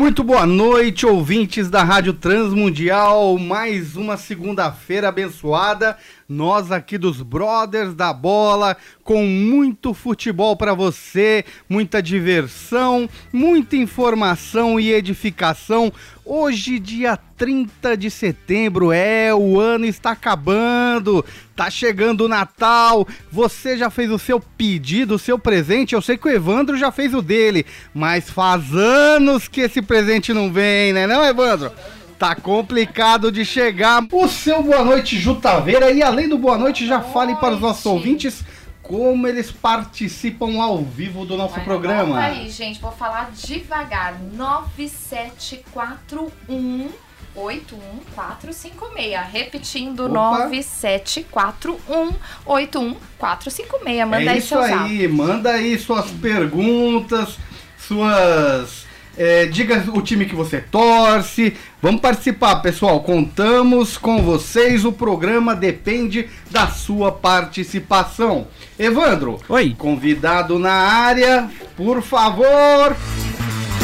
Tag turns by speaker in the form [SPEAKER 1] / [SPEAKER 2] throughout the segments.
[SPEAKER 1] Muito boa noite, ouvintes da Rádio Transmundial. Mais uma segunda-feira abençoada. Nós aqui dos Brothers da Bola, com muito futebol para você, muita diversão, muita informação e edificação. Hoje, dia 30 de setembro, é, o ano está acabando, tá chegando o Natal. Você já fez o seu pedido, o seu presente? Eu sei que o Evandro já fez o dele, mas faz anos que esse presente não vem, né, não, Evandro? Tá complicado de chegar. O seu boa noite, Jutaveira. E além do boa noite, já fale para os nossos ouvintes como eles participam ao vivo do nosso
[SPEAKER 2] Olha,
[SPEAKER 1] programa.
[SPEAKER 2] aí, gente, vou falar devagar. 9741 81456. Repetindo,
[SPEAKER 1] Opa.
[SPEAKER 2] 9741 81456. Manda
[SPEAKER 1] é
[SPEAKER 2] aí
[SPEAKER 1] isso
[SPEAKER 2] seu zap.
[SPEAKER 1] aí, manda aí suas perguntas, suas. É, diga o time que você torce. Vamos participar, pessoal. Contamos com vocês. O programa depende da sua participação. Evandro,
[SPEAKER 3] Oi,
[SPEAKER 1] convidado na área, por favor.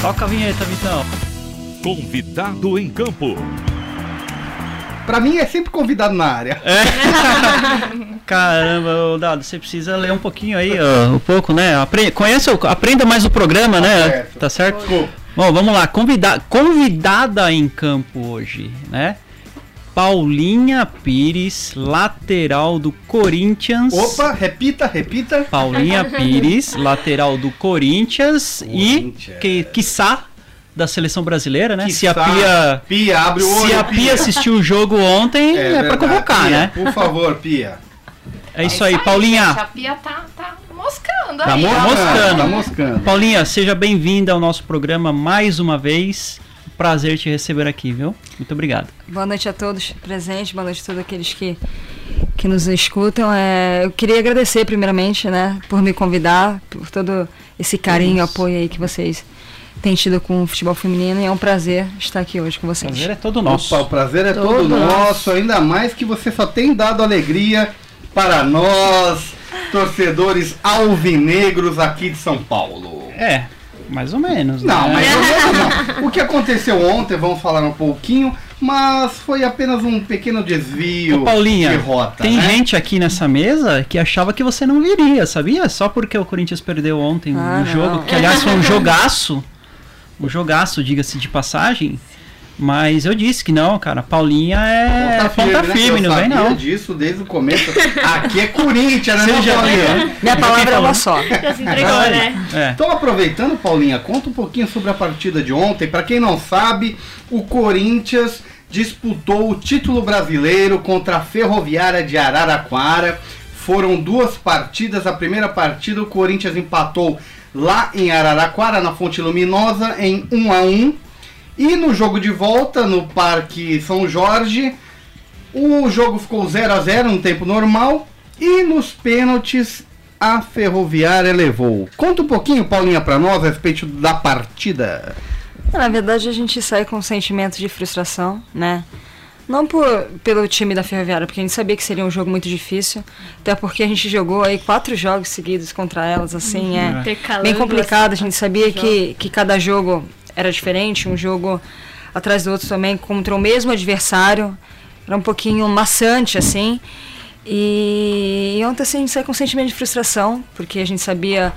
[SPEAKER 3] toca a vinheta, Vitão.
[SPEAKER 4] Convidado em campo.
[SPEAKER 1] Pra mim é sempre convidado na área.
[SPEAKER 3] Caramba, ô Dado, você precisa ler um pouquinho aí, ó, um pouco, né? Apre conhece, o- aprenda mais o programa, né?
[SPEAKER 1] certo.
[SPEAKER 3] Tá certo?
[SPEAKER 1] Desculpa.
[SPEAKER 3] Bom, vamos lá. Convida convidada em campo hoje, né? Paulinha Pires, lateral do Corinthians.
[SPEAKER 1] Opa, repita, repita.
[SPEAKER 3] Paulinha Pires, lateral do Corinthians,
[SPEAKER 1] Corinthians.
[SPEAKER 3] e, que, quiçá, da seleção brasileira, né? Se a. Pia,
[SPEAKER 1] Pia, abre o olho.
[SPEAKER 3] se a Pia assistiu o jogo ontem, é, pra
[SPEAKER 1] verdade.
[SPEAKER 3] convocar,
[SPEAKER 1] Pia,
[SPEAKER 3] né?
[SPEAKER 1] Por favor, Pia.
[SPEAKER 3] É isso aí, Paulinha.
[SPEAKER 2] gente, a Pia tá, tá moscando
[SPEAKER 3] Tá
[SPEAKER 2] aí.
[SPEAKER 3] mo-
[SPEAKER 2] ó.
[SPEAKER 3] moscando.
[SPEAKER 1] Tá moscando.
[SPEAKER 3] Paulinha, seja bem-vinda ao nosso programa mais uma vez. Prazer te receber aqui, viu? Muito obrigado.
[SPEAKER 5] Boa noite a todos presentes, boa noite a todos aqueles que, que nos escutam. É, eu queria agradecer primeiramente, né, por me convidar, por todo esse carinho e apoio aí que vocês têm tido com o futebol feminino e é um prazer estar aqui hoje com
[SPEAKER 3] O
[SPEAKER 5] vocês.
[SPEAKER 3] prazer é todo nosso.
[SPEAKER 1] Opa, o prazer é todo,
[SPEAKER 5] Todo
[SPEAKER 1] nosso, ainda mais que você só tem dado alegria para nós, torcedores alvinegros aqui de São Paulo.
[SPEAKER 3] É, mais ou menos.
[SPEAKER 1] Não,
[SPEAKER 3] né?
[SPEAKER 1] mas não, não. o que aconteceu ontem, vamos falar um pouquinho, mas foi apenas um pequeno desvio
[SPEAKER 3] Ô, Paulinha,
[SPEAKER 1] de rota.
[SPEAKER 3] tem
[SPEAKER 1] né?
[SPEAKER 3] gente aqui nessa mesa que achava que você não viria, sabia? Só porque o Corinthians perdeu ontem
[SPEAKER 5] Ah,
[SPEAKER 3] um
[SPEAKER 5] não.
[SPEAKER 3] jogo, que aliás foi um jogaço. Um jogaço, diga-se de passagem. Mas eu disse que não, cara. Paulinha é ponta firme,
[SPEAKER 1] né?
[SPEAKER 3] não
[SPEAKER 1] Eu
[SPEAKER 3] vem não.
[SPEAKER 1] disso desde o começo. Aqui é Corinthians, né,
[SPEAKER 3] Seja-
[SPEAKER 1] Paulinha?
[SPEAKER 5] Minha palavra é uma só.
[SPEAKER 6] Já se entregou, né?
[SPEAKER 3] É.
[SPEAKER 1] Então, aproveitando, Paulinha, conta um pouquinho sobre a partida de ontem. Para quem não sabe, o Corinthians disputou o título brasileiro contra a Ferroviária de Araraquara. Foram duas partidas. A primeira partida, o Corinthians empatou lá em Araraquara, na Fonte Luminosa, em 1 a 1 E no jogo de volta, no Parque São Jorge, o jogo ficou 0 a 0 no tempo normal. E nos pênaltis, a Ferroviária levou. Conta um pouquinho, Paulinha, pra nós a respeito da partida.
[SPEAKER 5] Na verdade, a gente sai com um sentimento de frustração, né? Não por, pelo time da Ferroviária, porque a gente sabia que seria um jogo muito difícil, até porque a gente jogou aí quatro jogos seguidos contra elas, assim, é
[SPEAKER 6] Intercalando
[SPEAKER 5] bem complicado. A gente sabia que, que cada jogo era diferente, um jogo atrás do outro também contra o mesmo adversário. Era um pouquinho maçante, assim. E, e ontem assim, a gente saiu com um sentimento de frustração, porque a gente sabia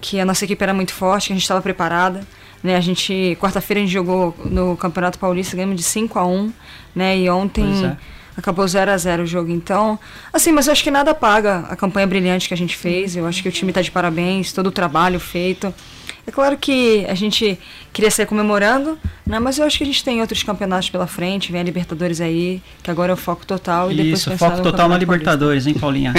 [SPEAKER 5] que a nossa equipe era muito forte, que a gente estava preparada. Né? A gente, quarta-feira a gente jogou no Campeonato Paulista, ganhamos de 5 a 1 né? E ontem
[SPEAKER 3] é.
[SPEAKER 5] acabou 0 a 0 o jogo. Então, assim, mas eu acho que nada paga a campanha brilhante que a gente fez. Eu acho que o time está de parabéns, todo o trabalho feito. É claro que a gente queria sair comemorando, né? Mas eu acho que a gente tem outros campeonatos pela frente, vem a Libertadores aí, que agora é o foco total e depois
[SPEAKER 3] Isso, foco
[SPEAKER 5] no
[SPEAKER 3] total na
[SPEAKER 5] Campeonato Paulista.
[SPEAKER 3] Libertadores, hein, Paulinha?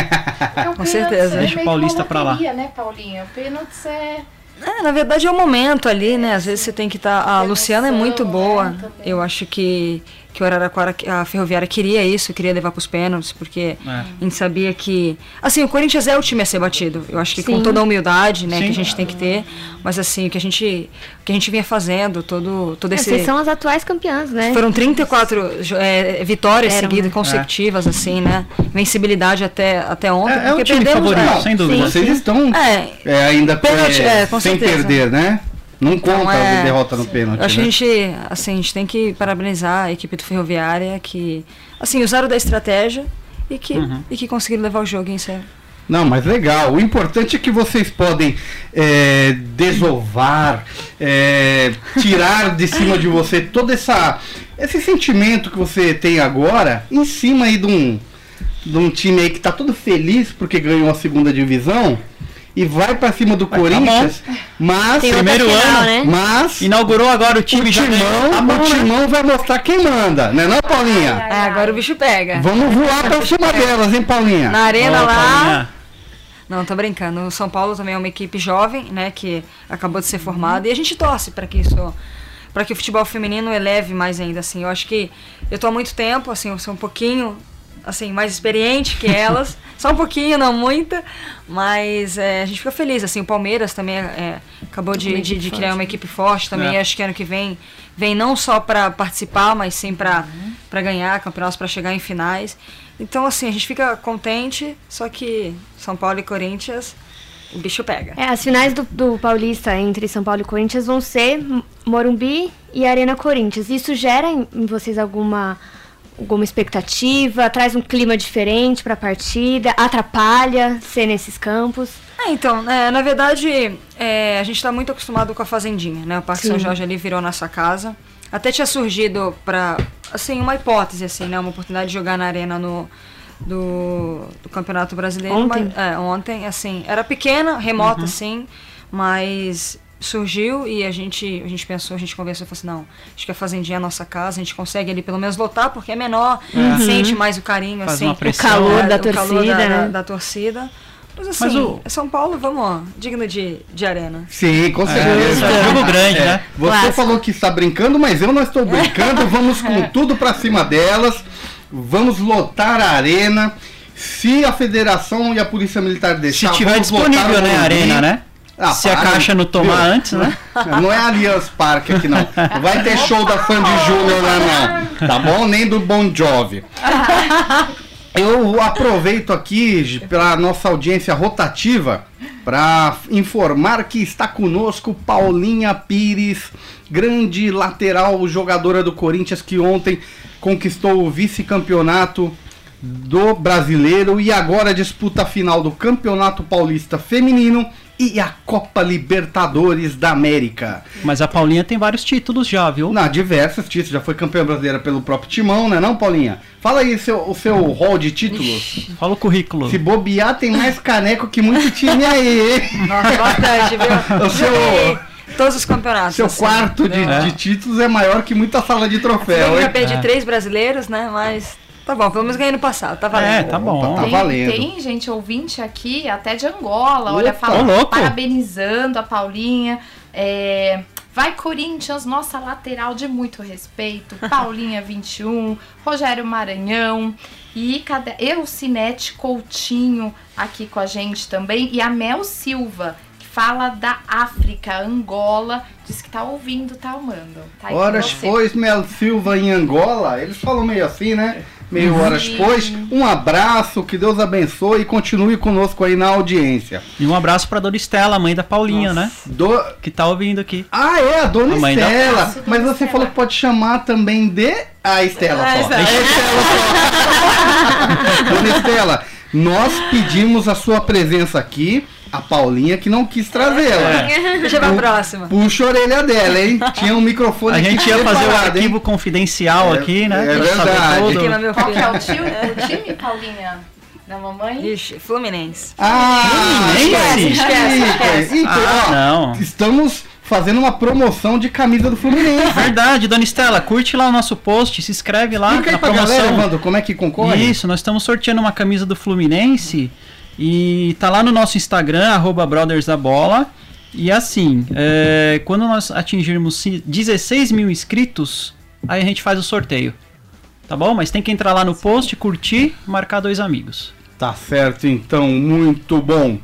[SPEAKER 2] O
[SPEAKER 5] Com certeza.
[SPEAKER 2] é
[SPEAKER 3] Deixa o Paulista pra lá.
[SPEAKER 2] né, Paulinha? O pênaltis é,
[SPEAKER 5] É, na verdade é o momento ali, né? Às vezes você tem que estar. a Luciana é muito boa. Eu acho que, que o Araraquara, a Ferroviária queria isso, queria levar para os pênaltis, porque
[SPEAKER 3] É.
[SPEAKER 5] a gente sabia que. Assim, o Corinthians é o time a ser batido. Eu acho que com
[SPEAKER 6] Sim.
[SPEAKER 5] toda a humildade, né,
[SPEAKER 3] Sim.
[SPEAKER 5] que a gente tem que ter. Mas assim, o que a gente, o que a gente vinha fazendo, todo, todo
[SPEAKER 6] É,
[SPEAKER 5] esse.
[SPEAKER 6] Vocês são as atuais campeãs, né?
[SPEAKER 5] Foram 34 jo- é, vitórias
[SPEAKER 6] Eram,
[SPEAKER 5] seguidas,
[SPEAKER 6] né?
[SPEAKER 5] consecutivas, assim, né? Vencibilidade até, até ontem.
[SPEAKER 1] É, é o time
[SPEAKER 5] perdemos,
[SPEAKER 3] favorito,
[SPEAKER 5] é,
[SPEAKER 3] sem dúvida.
[SPEAKER 1] Vocês estão
[SPEAKER 5] É,
[SPEAKER 1] é, ainda
[SPEAKER 5] Pênalti,
[SPEAKER 1] é,
[SPEAKER 5] é, com
[SPEAKER 1] sem
[SPEAKER 5] certeza.
[SPEAKER 1] perder, né? Não conta
[SPEAKER 5] é,
[SPEAKER 1] a derrota no pênalti,
[SPEAKER 5] acho que
[SPEAKER 1] né?
[SPEAKER 5] a gente, assim, a gente tem que parabenizar a equipe do Ferroviária que, assim, usaram da estratégia e que,
[SPEAKER 1] Uhum.
[SPEAKER 5] e que conseguiram levar o jogo em sério.
[SPEAKER 1] Não, mas legal. O importante é que vocês podem é, desovar, é, tirar de cima de você todo essa, esse sentimento que você tem agora em cima aí de um, de um time aí que tá todo feliz porque ganhou a segunda divisão e vai pra cima do Corinthians, mas,
[SPEAKER 6] Tem outra
[SPEAKER 3] Primeiro
[SPEAKER 6] final,
[SPEAKER 3] ano.
[SPEAKER 6] né?
[SPEAKER 1] mas
[SPEAKER 3] Inaugurou agora o time
[SPEAKER 1] o
[SPEAKER 3] já ganhou.
[SPEAKER 1] timão,
[SPEAKER 3] Tá bom,
[SPEAKER 1] o
[SPEAKER 3] né?
[SPEAKER 1] timão vai mostrar quem manda, né não, Paulinha?
[SPEAKER 2] Ai,
[SPEAKER 5] É,
[SPEAKER 2] ai.
[SPEAKER 5] agora o bicho pega.
[SPEAKER 1] Vamos voar pra cima delas, hein, Paulinha?
[SPEAKER 5] Na arena lá.
[SPEAKER 3] Paulinha.
[SPEAKER 5] Não, tô brincando. O São Paulo também é uma equipe jovem, né, que acabou de ser formada e a gente torce para que isso para que o futebol feminino eleve mais ainda assim. Eu acho que eu tô há muito tempo, assim, eu sou um pouquinho assim mais experiente que elas, só um pouquinho, não muita, mas é, a gente fica feliz assim. O Palmeiras também é, é, acabou de, de, de criar uma equipe forte também.
[SPEAKER 3] É.
[SPEAKER 5] Acho que ano que vem vem não só para participar, mas sim para para ganhar campeonatos, para chegar em finais. Então assim a gente fica contente, só que São Paulo e Corinthians o bicho pega.
[SPEAKER 6] É, as finais do, do Paulista entre São Paulo e Corinthians vão ser Morumbi e Arena Corinthians. Isso gera em vocês alguma alguma expectativa? Traz um clima diferente para a partida? Atrapalha ser nesses campos?
[SPEAKER 5] É, então, é, na verdade, é, a gente está muito acostumado com a Fazendinha, né? O Parque São
[SPEAKER 6] Sim.
[SPEAKER 5] Jorge ali virou nossa casa. Até tinha surgido para, assim, uma hipótese, assim, né? Uma oportunidade de jogar na arena no, do, do Campeonato Brasileiro.
[SPEAKER 6] Ontem?
[SPEAKER 5] Mas, é, ontem, assim, era pequena, remota, assim, mas surgiu e a gente, a gente pensou, a gente conversou e falou assim, não, acho que a Fazendinha é a nossa casa, a gente consegue ali pelo menos lotar, porque é menor, sente mais o carinho,
[SPEAKER 3] Faz
[SPEAKER 5] assim.
[SPEAKER 3] pressão.
[SPEAKER 6] calor
[SPEAKER 5] é,
[SPEAKER 6] da
[SPEAKER 5] o calor
[SPEAKER 6] torcida,
[SPEAKER 5] da,
[SPEAKER 6] né?
[SPEAKER 5] da, da torcida. Mas assim,
[SPEAKER 3] Mas o-
[SPEAKER 5] São Paulo, vamos, ó, digno de, de arena.
[SPEAKER 1] Sim, com
[SPEAKER 3] É,
[SPEAKER 1] certeza.
[SPEAKER 3] é um jogo grande,
[SPEAKER 1] É,
[SPEAKER 3] né?
[SPEAKER 1] Você
[SPEAKER 6] Clássico.
[SPEAKER 1] falou que está brincando, mas eu não estou brincando. Vamos com tudo pra cima delas. Vamos lotar a arena. Se a federação e a polícia militar
[SPEAKER 3] Se
[SPEAKER 1] deixar,
[SPEAKER 3] tiver
[SPEAKER 1] vamos lotar
[SPEAKER 3] disponível,
[SPEAKER 1] o
[SPEAKER 3] né, a arena, né?
[SPEAKER 1] Ah,
[SPEAKER 3] Se a
[SPEAKER 1] para,
[SPEAKER 3] caixa não tomar
[SPEAKER 1] viu?
[SPEAKER 3] antes, né?
[SPEAKER 1] Não é Allianz Parque aqui, não. Não Vai ter show da Sandy Júnior lá, não. Tá bom? Nem do Bon Jovi. Eu aproveito aqui para nossa audiência rotativa para informar que está conosco Paulinha Pires, grande lateral jogadora do Corinthians que ontem conquistou o vice-campeonato do brasileiro e agora disputa a final do Campeonato Paulista Feminino e a Copa Libertadores da América.
[SPEAKER 3] Mas a Paulinha tem vários títulos já, viu?
[SPEAKER 1] Na diversos títulos, já foi campeã brasileira pelo próprio Timão, né não, Paulinha? Fala aí seu, o seu rol de títulos.
[SPEAKER 3] Fala o currículo.
[SPEAKER 1] Se bobear, tem mais caneco que muito time aí, hein?
[SPEAKER 5] Nossa, bastante, viu?
[SPEAKER 1] O seu-
[SPEAKER 5] Todos os campeonatos.
[SPEAKER 1] Seu
[SPEAKER 5] assim,
[SPEAKER 1] quarto de,
[SPEAKER 5] entendeu?
[SPEAKER 1] de títulos é maior que muita sala de troféu,
[SPEAKER 5] Eu já perdi
[SPEAKER 3] É.
[SPEAKER 5] três brasileiros, né? Mas tá bom, pelo menos ganhei no passado, tá
[SPEAKER 3] É,
[SPEAKER 5] valendo.
[SPEAKER 3] tá bom.
[SPEAKER 1] Tá
[SPEAKER 2] tem,
[SPEAKER 1] valendo.
[SPEAKER 2] tem gente ouvinte aqui, até de Angola, olha,
[SPEAKER 1] Opa.
[SPEAKER 2] fala,
[SPEAKER 3] Ô, louco.
[SPEAKER 2] parabenizando a Paulinha. É, vai Corinthians, nossa lateral de muito respeito. Paulinha 21, Rogério Maranhão e cadê? Eucinete Coutinho aqui com a gente também. E a Mel Silva, que fala da África, Angola, diz que tá ouvindo, tá amando. Tá
[SPEAKER 1] Horas pois, Mel Silva em Angola, eles falam meio assim, né? Meio horas pois. Um abraço, que Deus abençoe e continue conosco aí na audiência.
[SPEAKER 3] E um abraço pra Dona Estela, a mãe da Paulinha, né?
[SPEAKER 1] Do...
[SPEAKER 3] Que tá ouvindo aqui.
[SPEAKER 1] Ah, é, a Dona
[SPEAKER 3] A mãe da-
[SPEAKER 1] Estela.
[SPEAKER 2] Nossa, Dona
[SPEAKER 1] Mas você
[SPEAKER 2] Estela.
[SPEAKER 1] falou que pode chamar também de. A Estela
[SPEAKER 5] Ah,
[SPEAKER 1] só.
[SPEAKER 5] Estela.
[SPEAKER 1] A Dona Estela, nós pedimos a sua presença aqui. A Paulinha que não quis trazê-la.
[SPEAKER 5] Deixa pra próxima.
[SPEAKER 1] Puxa a orelha dela, hein? Tinha um microfone
[SPEAKER 3] A
[SPEAKER 1] aqui
[SPEAKER 3] gente ia fazer o
[SPEAKER 1] hein?
[SPEAKER 3] arquivo confidencial
[SPEAKER 1] É-
[SPEAKER 3] aqui, né?
[SPEAKER 1] é
[SPEAKER 3] Pra
[SPEAKER 1] verdade.
[SPEAKER 2] Qual que é o, tio, o time, Paulinha? Da mamãe?
[SPEAKER 5] Ixi, Fluminense.
[SPEAKER 1] Ah,
[SPEAKER 3] Fluminense?
[SPEAKER 5] Esquece, esquece.
[SPEAKER 1] Então,
[SPEAKER 3] Ah,
[SPEAKER 1] ó,
[SPEAKER 3] não.
[SPEAKER 1] Estamos fazendo uma promoção de camisa do Fluminense.
[SPEAKER 3] Verdade, Dona Estela, curte lá o nosso post, se inscreve lá
[SPEAKER 1] aí
[SPEAKER 3] na
[SPEAKER 1] pra galera,
[SPEAKER 3] promoção.
[SPEAKER 1] Evandro, como é que concorre?
[SPEAKER 3] Isso, nós estamos sorteando uma camisa do Fluminense e tá lá no nosso Instagram, arroba Brothers da Bola. E assim, é, quando nós atingirmos ci- 16 mil inscritos, aí a gente faz o sorteio. Tá bom? Mas tem que entrar lá no post, curtir, marcar dois amigos.
[SPEAKER 1] Tá certo, então, muito bom.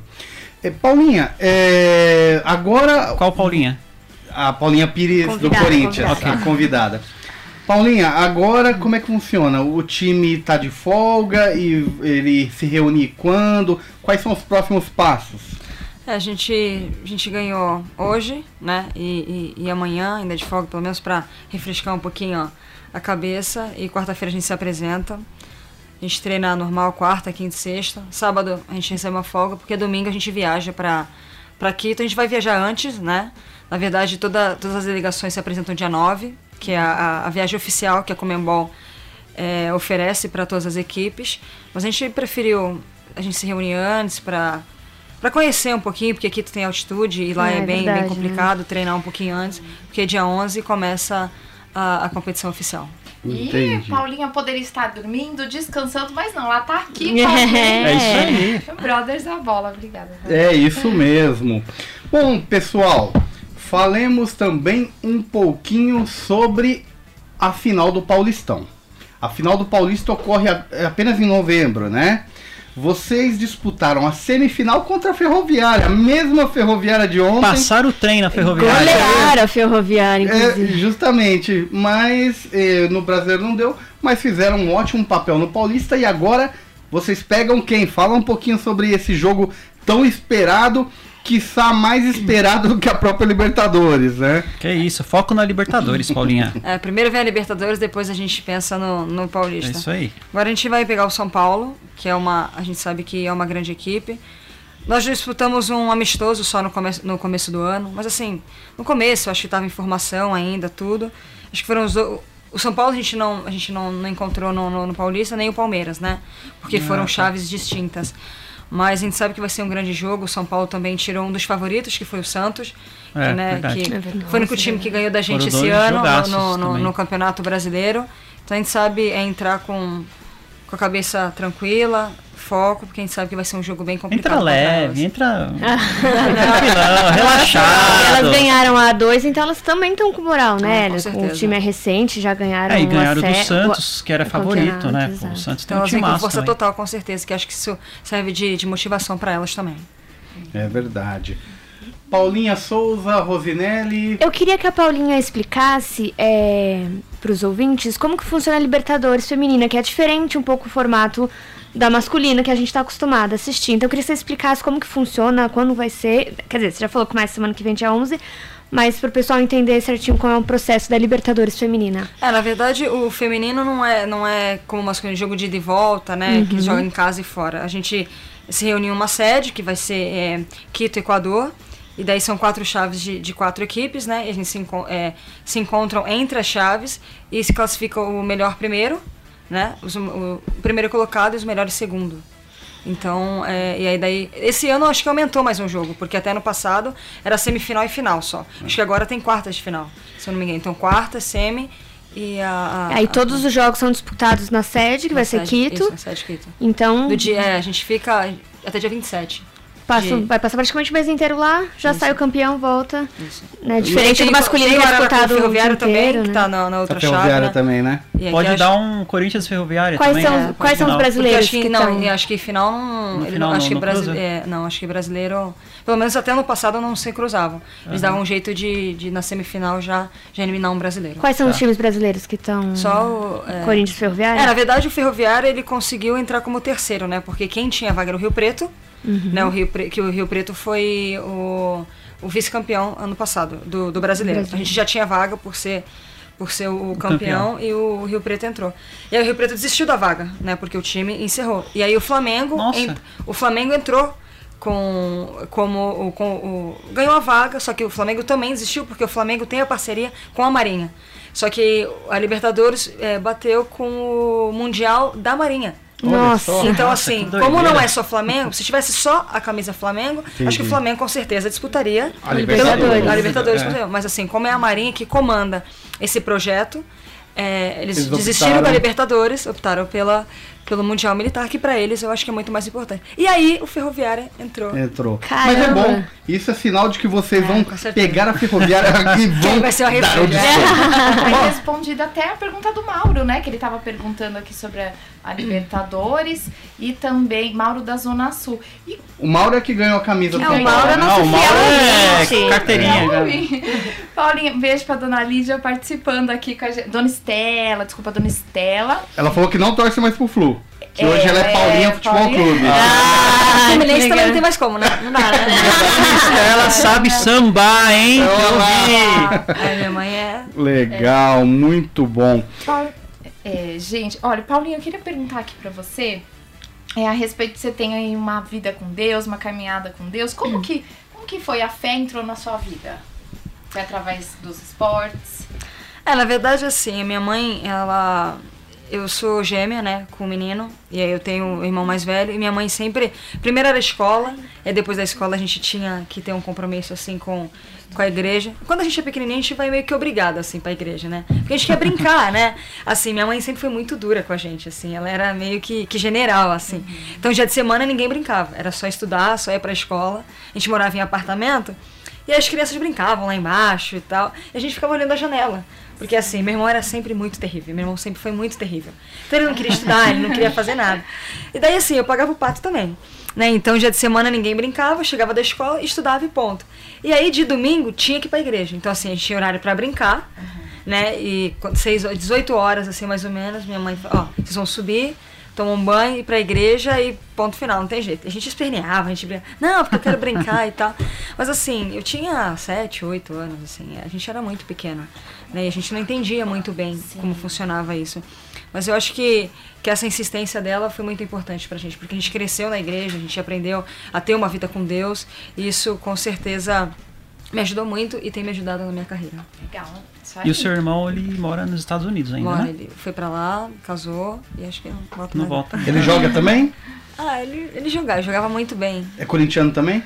[SPEAKER 1] É, Paulinha, é, agora
[SPEAKER 3] Qual Paulinha?
[SPEAKER 1] a Paulinha Pires do
[SPEAKER 6] Convidada,
[SPEAKER 1] Corinthians,
[SPEAKER 6] convidada.
[SPEAKER 1] a convidada. Paulinha, agora como é que funciona? O time tá de folga e ele se reúne quando? Quais são os próximos passos?
[SPEAKER 5] É, a gente, a gente ganhou hoje, né? E, e, e amanhã, ainda de folga, pelo menos para refrescar um pouquinho ó, a cabeça. E quarta-feira a gente se apresenta. A gente treina normal quarta, quinta e sexta. Sábado a gente recebe uma folga, porque domingo a gente viaja para Quito. A gente vai viajar antes, né? Na verdade, toda, todas as delegações se apresentam dia 9, que é a, a, viagem oficial que a Comembol é, oferece para todas as equipes. Mas a gente preferiu a gente se reunir antes para para conhecer um pouquinho, porque aqui tu tem altitude e lá
[SPEAKER 6] É,
[SPEAKER 5] é, bem,
[SPEAKER 6] verdade,
[SPEAKER 5] bem complicado treinar um pouquinho antes, porque dia 11 começa a, a competição oficial.
[SPEAKER 2] E. Paulinha poderia estar dormindo, descansando, mas não, ela tá aqui
[SPEAKER 6] É.
[SPEAKER 3] É isso aí.
[SPEAKER 2] Brothers da bola, obrigada.
[SPEAKER 1] É isso mesmo. Bom, pessoal, falemos também um pouquinho sobre a final do Paulistão. A final do Paulista ocorre a- é apenas em novembro, né? Vocês disputaram a semifinal contra a Ferroviária, a mesma Ferroviária de ontem.
[SPEAKER 3] Passar o trem na ferroviária.
[SPEAKER 6] Golearam a Ferroviária,
[SPEAKER 1] É,
[SPEAKER 6] inclusive.
[SPEAKER 1] justamente, mas eh, no brasileiro não deu, mas fizeram um ótimo papel no Paulista e agora vocês pegam quem? Fala um pouquinho sobre esse jogo tão esperado, quiçá mais esperado do que a própria Libertadores, né?
[SPEAKER 3] Que isso, foco na Libertadores, Paulinha.
[SPEAKER 5] É, primeiro vem a Libertadores, depois a gente pensa no, no
[SPEAKER 3] É
[SPEAKER 5] Paulista.
[SPEAKER 3] isso aí.
[SPEAKER 5] Agora a gente vai pegar o São Paulo, que é uma. A gente sabe que é uma grande equipe. Nós disputamos um amistoso só no, come no começo do ano, mas assim, no começo, eu acho que estava em formação ainda, tudo. Acho que foram os do... O São Paulo a gente não, a gente não, não encontrou no, no- no Paulista, nem o Palmeiras, né? Porque foram chaves distintas. Mas a gente sabe que vai ser um grande jogo. O São Paulo também tirou um dos favoritos, que foi o Santos.
[SPEAKER 3] É,
[SPEAKER 5] que, né,
[SPEAKER 3] verdade.
[SPEAKER 5] que
[SPEAKER 6] É verdade.
[SPEAKER 5] foi o único time que ganhou da gente
[SPEAKER 3] Foram
[SPEAKER 5] esse ano no- no, no Campeonato Brasileiro. Então a gente sabe é entrar com, com a cabeça tranquila, foco, porque a gente sabe que vai ser um jogo bem complicado.
[SPEAKER 3] Entra leve, entra tranquilão, relaxado.
[SPEAKER 6] Elas ganharam a 2, então elas também estão com moral, né?
[SPEAKER 5] Ah, com
[SPEAKER 6] o time é recente, já ganharam
[SPEAKER 3] É, e
[SPEAKER 6] uma
[SPEAKER 3] ganharam do
[SPEAKER 6] sé-
[SPEAKER 3] Santos, que era
[SPEAKER 6] o
[SPEAKER 3] favorito, né? Pô, o Santos tem
[SPEAKER 5] Então
[SPEAKER 3] um
[SPEAKER 5] elas vêm com
[SPEAKER 3] time
[SPEAKER 5] força
[SPEAKER 3] também.
[SPEAKER 5] total, com certeza, que acho que isso serve de, de motivação para elas também.
[SPEAKER 1] É verdade. Paulinha Souza, Rosinelli.
[SPEAKER 6] Eu queria que a Paulinha explicasse é, para os ouvintes como que funciona a Libertadores feminina, que é diferente um pouco o formato da masculina que a gente está acostumado a assistir. Então eu queria que você explicasse como que funciona, quando vai ser. Quer dizer, você já falou que mais semana que vem dia 11, mas para o pessoal entender certinho como é o processo da Libertadores feminina.
[SPEAKER 5] É, na verdade, o feminino não é, não é como o masculino, jogo de ida e volta, né? Que joga em casa e fora. A gente se reuniu em uma sede, que vai ser é, Quito, Equador. E daí são quatro chaves de, de quatro equipes, né? E a gente se, enco- é, se encontram entre as chaves e se classifica o melhor primeiro, né? Os- o, primeiro colocado e os melhores segundo. Então, é, e aí daí. Esse ano acho que aumentou mais um jogo, porque até no passado era semifinal e final só. Acho que agora tem quartas de final, se eu não me engano. Então, quarta, semi e a. a
[SPEAKER 6] Aí
[SPEAKER 5] a-
[SPEAKER 6] todos os jogos são disputados na sede, que vai ser
[SPEAKER 5] sede-
[SPEAKER 6] Quito.
[SPEAKER 5] Isso, na sede Quito.
[SPEAKER 6] Então,
[SPEAKER 5] Do dia, é, a gente fica até dia 27.
[SPEAKER 6] Passa,
[SPEAKER 5] de-
[SPEAKER 6] vai passar praticamente o mês inteiro lá, já
[SPEAKER 5] Isso.
[SPEAKER 6] sai o campeão, volta.
[SPEAKER 5] Isso.
[SPEAKER 6] Né? Diferente
[SPEAKER 5] Tem-
[SPEAKER 6] do masculino que
[SPEAKER 5] o
[SPEAKER 6] é disputado o
[SPEAKER 5] Ferroviário também,
[SPEAKER 6] inteiro,
[SPEAKER 5] que
[SPEAKER 6] né?
[SPEAKER 5] tá na, na outra chave.
[SPEAKER 1] Ferroviária
[SPEAKER 5] né?
[SPEAKER 1] também, né?
[SPEAKER 5] E
[SPEAKER 3] Pode
[SPEAKER 5] acho-
[SPEAKER 3] dar um Corinthians Ferroviária
[SPEAKER 6] Quais
[SPEAKER 3] também.
[SPEAKER 6] são,
[SPEAKER 3] né?
[SPEAKER 6] quais são os brasileiros
[SPEAKER 5] acho que,
[SPEAKER 6] que
[SPEAKER 5] não, eu acho que final não.
[SPEAKER 3] No
[SPEAKER 5] ele
[SPEAKER 3] final
[SPEAKER 5] acho
[SPEAKER 3] não-
[SPEAKER 5] que é, não, acho que brasileiro. Pelo menos até no passado não se cruzavam. Eles davam um jeito de, de na semifinal já, já eliminar um brasileiro.
[SPEAKER 6] Quais são os
[SPEAKER 3] Tá.
[SPEAKER 6] times brasileiros que estão...
[SPEAKER 5] Só o. é,
[SPEAKER 6] Corinthians Ferroviária?
[SPEAKER 5] É, na verdade o Ferroviário ele conseguiu entrar como terceiro, né? Porque quem tinha vaga era o Rio Preto,
[SPEAKER 6] Uhum.
[SPEAKER 5] né? O Rio Pre- que o Rio Preto foi o, o vice-campeão ano passado do, do brasileiro.
[SPEAKER 6] Brasil.
[SPEAKER 5] A gente já tinha vaga por ser por ser o,
[SPEAKER 3] campeão.
[SPEAKER 5] campeão, e o Rio Preto entrou. E aí o Rio Preto desistiu da vaga, né? Porque o time encerrou. E aí o Flamengo, en- o Flamengo entrou com como o, com o ganhou a vaga, só que o Flamengo também desistiu porque o Flamengo tem a parceria com a Marinha. Só que a Libertadores eh, bateu com o Mundial da Marinha.
[SPEAKER 6] Nossa.
[SPEAKER 5] Então,
[SPEAKER 3] Nossa,
[SPEAKER 5] assim,
[SPEAKER 3] que
[SPEAKER 5] como não é só Flamengo, se tivesse só a camisa Flamengo, acho que o Flamengo com certeza disputaria
[SPEAKER 1] A Libertadores.
[SPEAKER 5] a Libertadores.
[SPEAKER 3] É.
[SPEAKER 5] Mas assim, como é a Marinha que comanda esse projeto, é, eles,
[SPEAKER 1] Eles
[SPEAKER 5] desistiram
[SPEAKER 1] optaram.
[SPEAKER 5] da Libertadores, optaram pela, pelo Mundial Militar, que pra eles eu acho que é muito mais importante. E aí o Ferroviária entrou.
[SPEAKER 1] Entrou.
[SPEAKER 6] Caramba.
[SPEAKER 1] Mas é bom. Isso é sinal de que vocês
[SPEAKER 5] É,
[SPEAKER 1] vão pegar a ferroviária e vão
[SPEAKER 5] vai ser o
[SPEAKER 2] respondida até a pergunta do Mauro, né? Que ele tava perguntando aqui sobre a, a Libertadores e também Mauro da Zona Sul. E
[SPEAKER 1] O Mauro é que ganhou a camisa do
[SPEAKER 6] É, o
[SPEAKER 1] São
[SPEAKER 6] Mauro
[SPEAKER 1] Paulo.
[SPEAKER 6] é
[SPEAKER 3] Não, o Mauro é
[SPEAKER 6] ouvinte.
[SPEAKER 3] carteirinha.
[SPEAKER 2] Paulinha, beijo pra dona Lídia participando aqui com a gente. Dona Estela, desculpa, dona Estela.
[SPEAKER 1] Ela falou que não torce mais pro Flu. Que
[SPEAKER 2] É,
[SPEAKER 1] hoje ela é
[SPEAKER 2] é,
[SPEAKER 1] Paulinha Futebol
[SPEAKER 2] Paulinha.
[SPEAKER 1] Clube.
[SPEAKER 5] Ah, Fluminense
[SPEAKER 6] que
[SPEAKER 5] também
[SPEAKER 6] legal.
[SPEAKER 5] não tem mais como, né? Não dá, né?
[SPEAKER 3] Ela sabe sambar, hein?
[SPEAKER 1] Olha
[SPEAKER 3] Eu
[SPEAKER 1] lá.
[SPEAKER 3] vi.
[SPEAKER 5] Ai, minha mãe é.
[SPEAKER 1] Legal, muito bom.
[SPEAKER 2] Paul- É, gente, olha, Paulinha, eu queria perguntar aqui pra você é, a respeito você tem aí uma vida com Deus, uma caminhada com Deus. Como que, como que foi a fé entrou na sua vida? Foi através dos esportes?
[SPEAKER 5] É, na verdade, assim, minha mãe, ela. Eu sou gêmea, né, com o menino, e aí eu tenho um irmão mais velho, e minha mãe sempre. Primeiro era escola, e depois da escola a gente tinha que ter um compromisso, assim, com, com a igreja. Quando a gente é pequenininho, a gente vai meio que obrigado, assim, pra igreja, né? Porque a gente quer brincar, né? Assim, minha mãe sempre foi muito dura com a gente, assim, ela era meio que, que general, assim. Então, dia de semana ninguém brincava, era só estudar, só ir pra escola. A gente morava em apartamento, e as crianças brincavam lá embaixo e tal. E a gente ficava olhando a janela. Porque assim, meu irmão era sempre muito terrível. Meu irmão sempre foi muito terrível. Então ele não queria estudar, ele não queria fazer nada. E daí assim, eu pagava o pato também. Né? Então dia de semana ninguém brincava, chegava da escola, estudava e ponto. E aí de domingo tinha que ir pra igreja. Então assim, a gente tinha horário pra brincar, né? E quando- seis, 18 horas, assim, mais ou menos, minha mãe falou, ó, vocês vão subir, tomar um banho, ir pra igreja e ponto final, não tem jeito. A gente esperneava, a gente brincava, não, porque eu quero brincar e tal. Mas assim, eu tinha 7, 8 anos, assim, a gente era muito pequeno, né? E a gente não entendia muito bem como funcionava isso. Mas eu acho que, que essa insistência dela foi muito importante pra gente, porque a gente cresceu na igreja, a gente aprendeu a ter uma vida com Deus, e isso com certeza me ajudou muito e tem me ajudado na minha carreira.
[SPEAKER 2] Legal.
[SPEAKER 3] E o seu irmão, ele mora nos Estados Unidos ainda,
[SPEAKER 5] Mora,
[SPEAKER 3] né?
[SPEAKER 5] ele foi pra lá, casou e acho que não volta
[SPEAKER 3] Não
[SPEAKER 5] mais.
[SPEAKER 3] volta.
[SPEAKER 1] Ele joga também?
[SPEAKER 5] Ah, ele, ele jogava, jogava muito bem.
[SPEAKER 1] É corintiano também?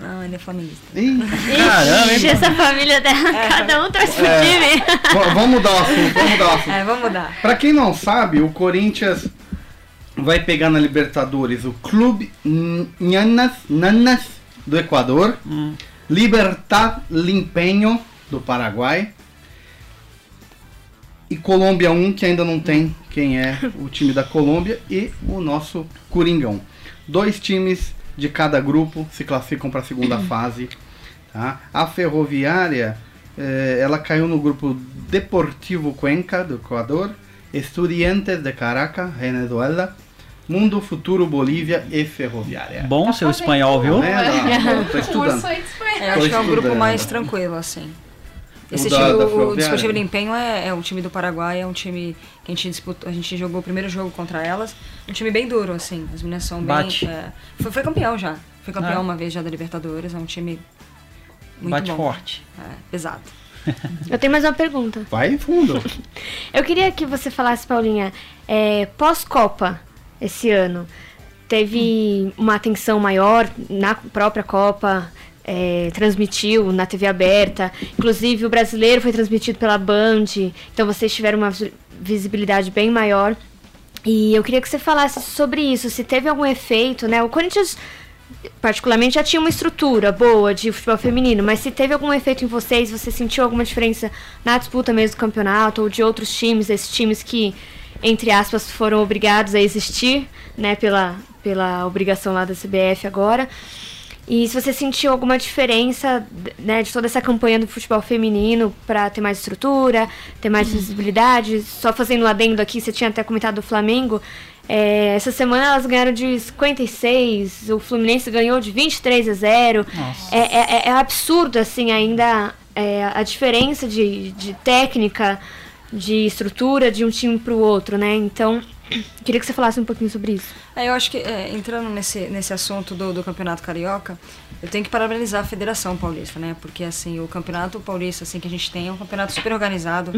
[SPEAKER 5] Não, ele é flamenguista.
[SPEAKER 1] Ih,
[SPEAKER 3] Caramba,
[SPEAKER 6] Ixi,
[SPEAKER 3] hein?
[SPEAKER 6] essa família dela, cada um torce pro time.
[SPEAKER 1] v- vamos mudar o assunto, vamos mudar o assunto.
[SPEAKER 5] É, vamos mudar.
[SPEAKER 1] Pra quem não sabe, o Corinthians vai pegar na Libertadores o Clube Nanas, Nanas do Equador,
[SPEAKER 3] Hum.
[SPEAKER 1] Libertad Limpenho do Paraguai e Colômbia 1, que ainda não tem quem é o time da Colômbia, e o nosso Coringão. Dois times de cada grupo se classificam para a segunda fase. Tá? A Ferroviária, eh, ela caiu no grupo Deportivo Cuenca do Equador, Estudiantes de Caracas, Venezuela, Mundo Futuro Bolívia e Ferroviária.
[SPEAKER 3] Bom
[SPEAKER 2] Tá
[SPEAKER 3] seu
[SPEAKER 2] fazendo
[SPEAKER 3] espanhol, viu?
[SPEAKER 1] Tá vendo? Tô estudando.
[SPEAKER 2] Espanhol.
[SPEAKER 5] É, eu
[SPEAKER 1] Tô
[SPEAKER 5] acho que é um grupo mais tranquilo, assim. Esse
[SPEAKER 1] O da-
[SPEAKER 5] time,
[SPEAKER 1] da
[SPEAKER 5] o, o? Desportivo Empenho é, é um time do Paraguai, é um time que a gente disputou, a gente jogou o primeiro jogo contra elas. Um time bem duro, assim. As meninas são bem.
[SPEAKER 3] Bate.
[SPEAKER 5] é, foi, foi campeão já. Foi campeão
[SPEAKER 3] Ah.
[SPEAKER 5] uma vez já da Libertadores. É um time muito
[SPEAKER 3] Bate
[SPEAKER 5] bom.
[SPEAKER 3] forte.
[SPEAKER 5] É, pesado.
[SPEAKER 6] Eu tenho mais uma pergunta.
[SPEAKER 1] Vai fundo.
[SPEAKER 6] Eu queria que você falasse, Paulinha, é, pós-Copa, esse ano, teve uma atenção maior na própria Copa, é, transmitiu na TV aberta, inclusive o brasileiro foi transmitido pela Band, então vocês tiveram uma vi- visibilidade bem maior. E eu queria que você falasse sobre isso, se teve algum efeito, né? O Corinthians, particularmente, já tinha uma estrutura boa de futebol feminino, mas se teve algum efeito em vocês, você sentiu alguma diferença na disputa mesmo do campeonato ou de outros times, esses times que, entre aspas, foram obrigados a existir, né, pela, pela obrigação lá da CBF agora. E se você sentiu alguma diferença né, de toda essa campanha do futebol feminino para ter mais estrutura, ter mais visibilidade, só fazendo um adendo aqui, você tinha até comentado do Flamengo. é, essa semana elas ganharam de 56, o Fluminense ganhou de 23 a 0.
[SPEAKER 3] Nossa.
[SPEAKER 6] É, é- é absurdo, assim, ainda é, a diferença de, de técnica, de estrutura de um time para o outro, né? Então, queria que você falasse um pouquinho sobre isso.
[SPEAKER 5] É, eu acho que, é, entrando nesse, nesse assunto do, do Campeonato Carioca, eu tenho que parabenizar a Federação Paulista, né? Porque, assim, o Campeonato Paulista, assim, que a gente tem é um campeonato super organizado,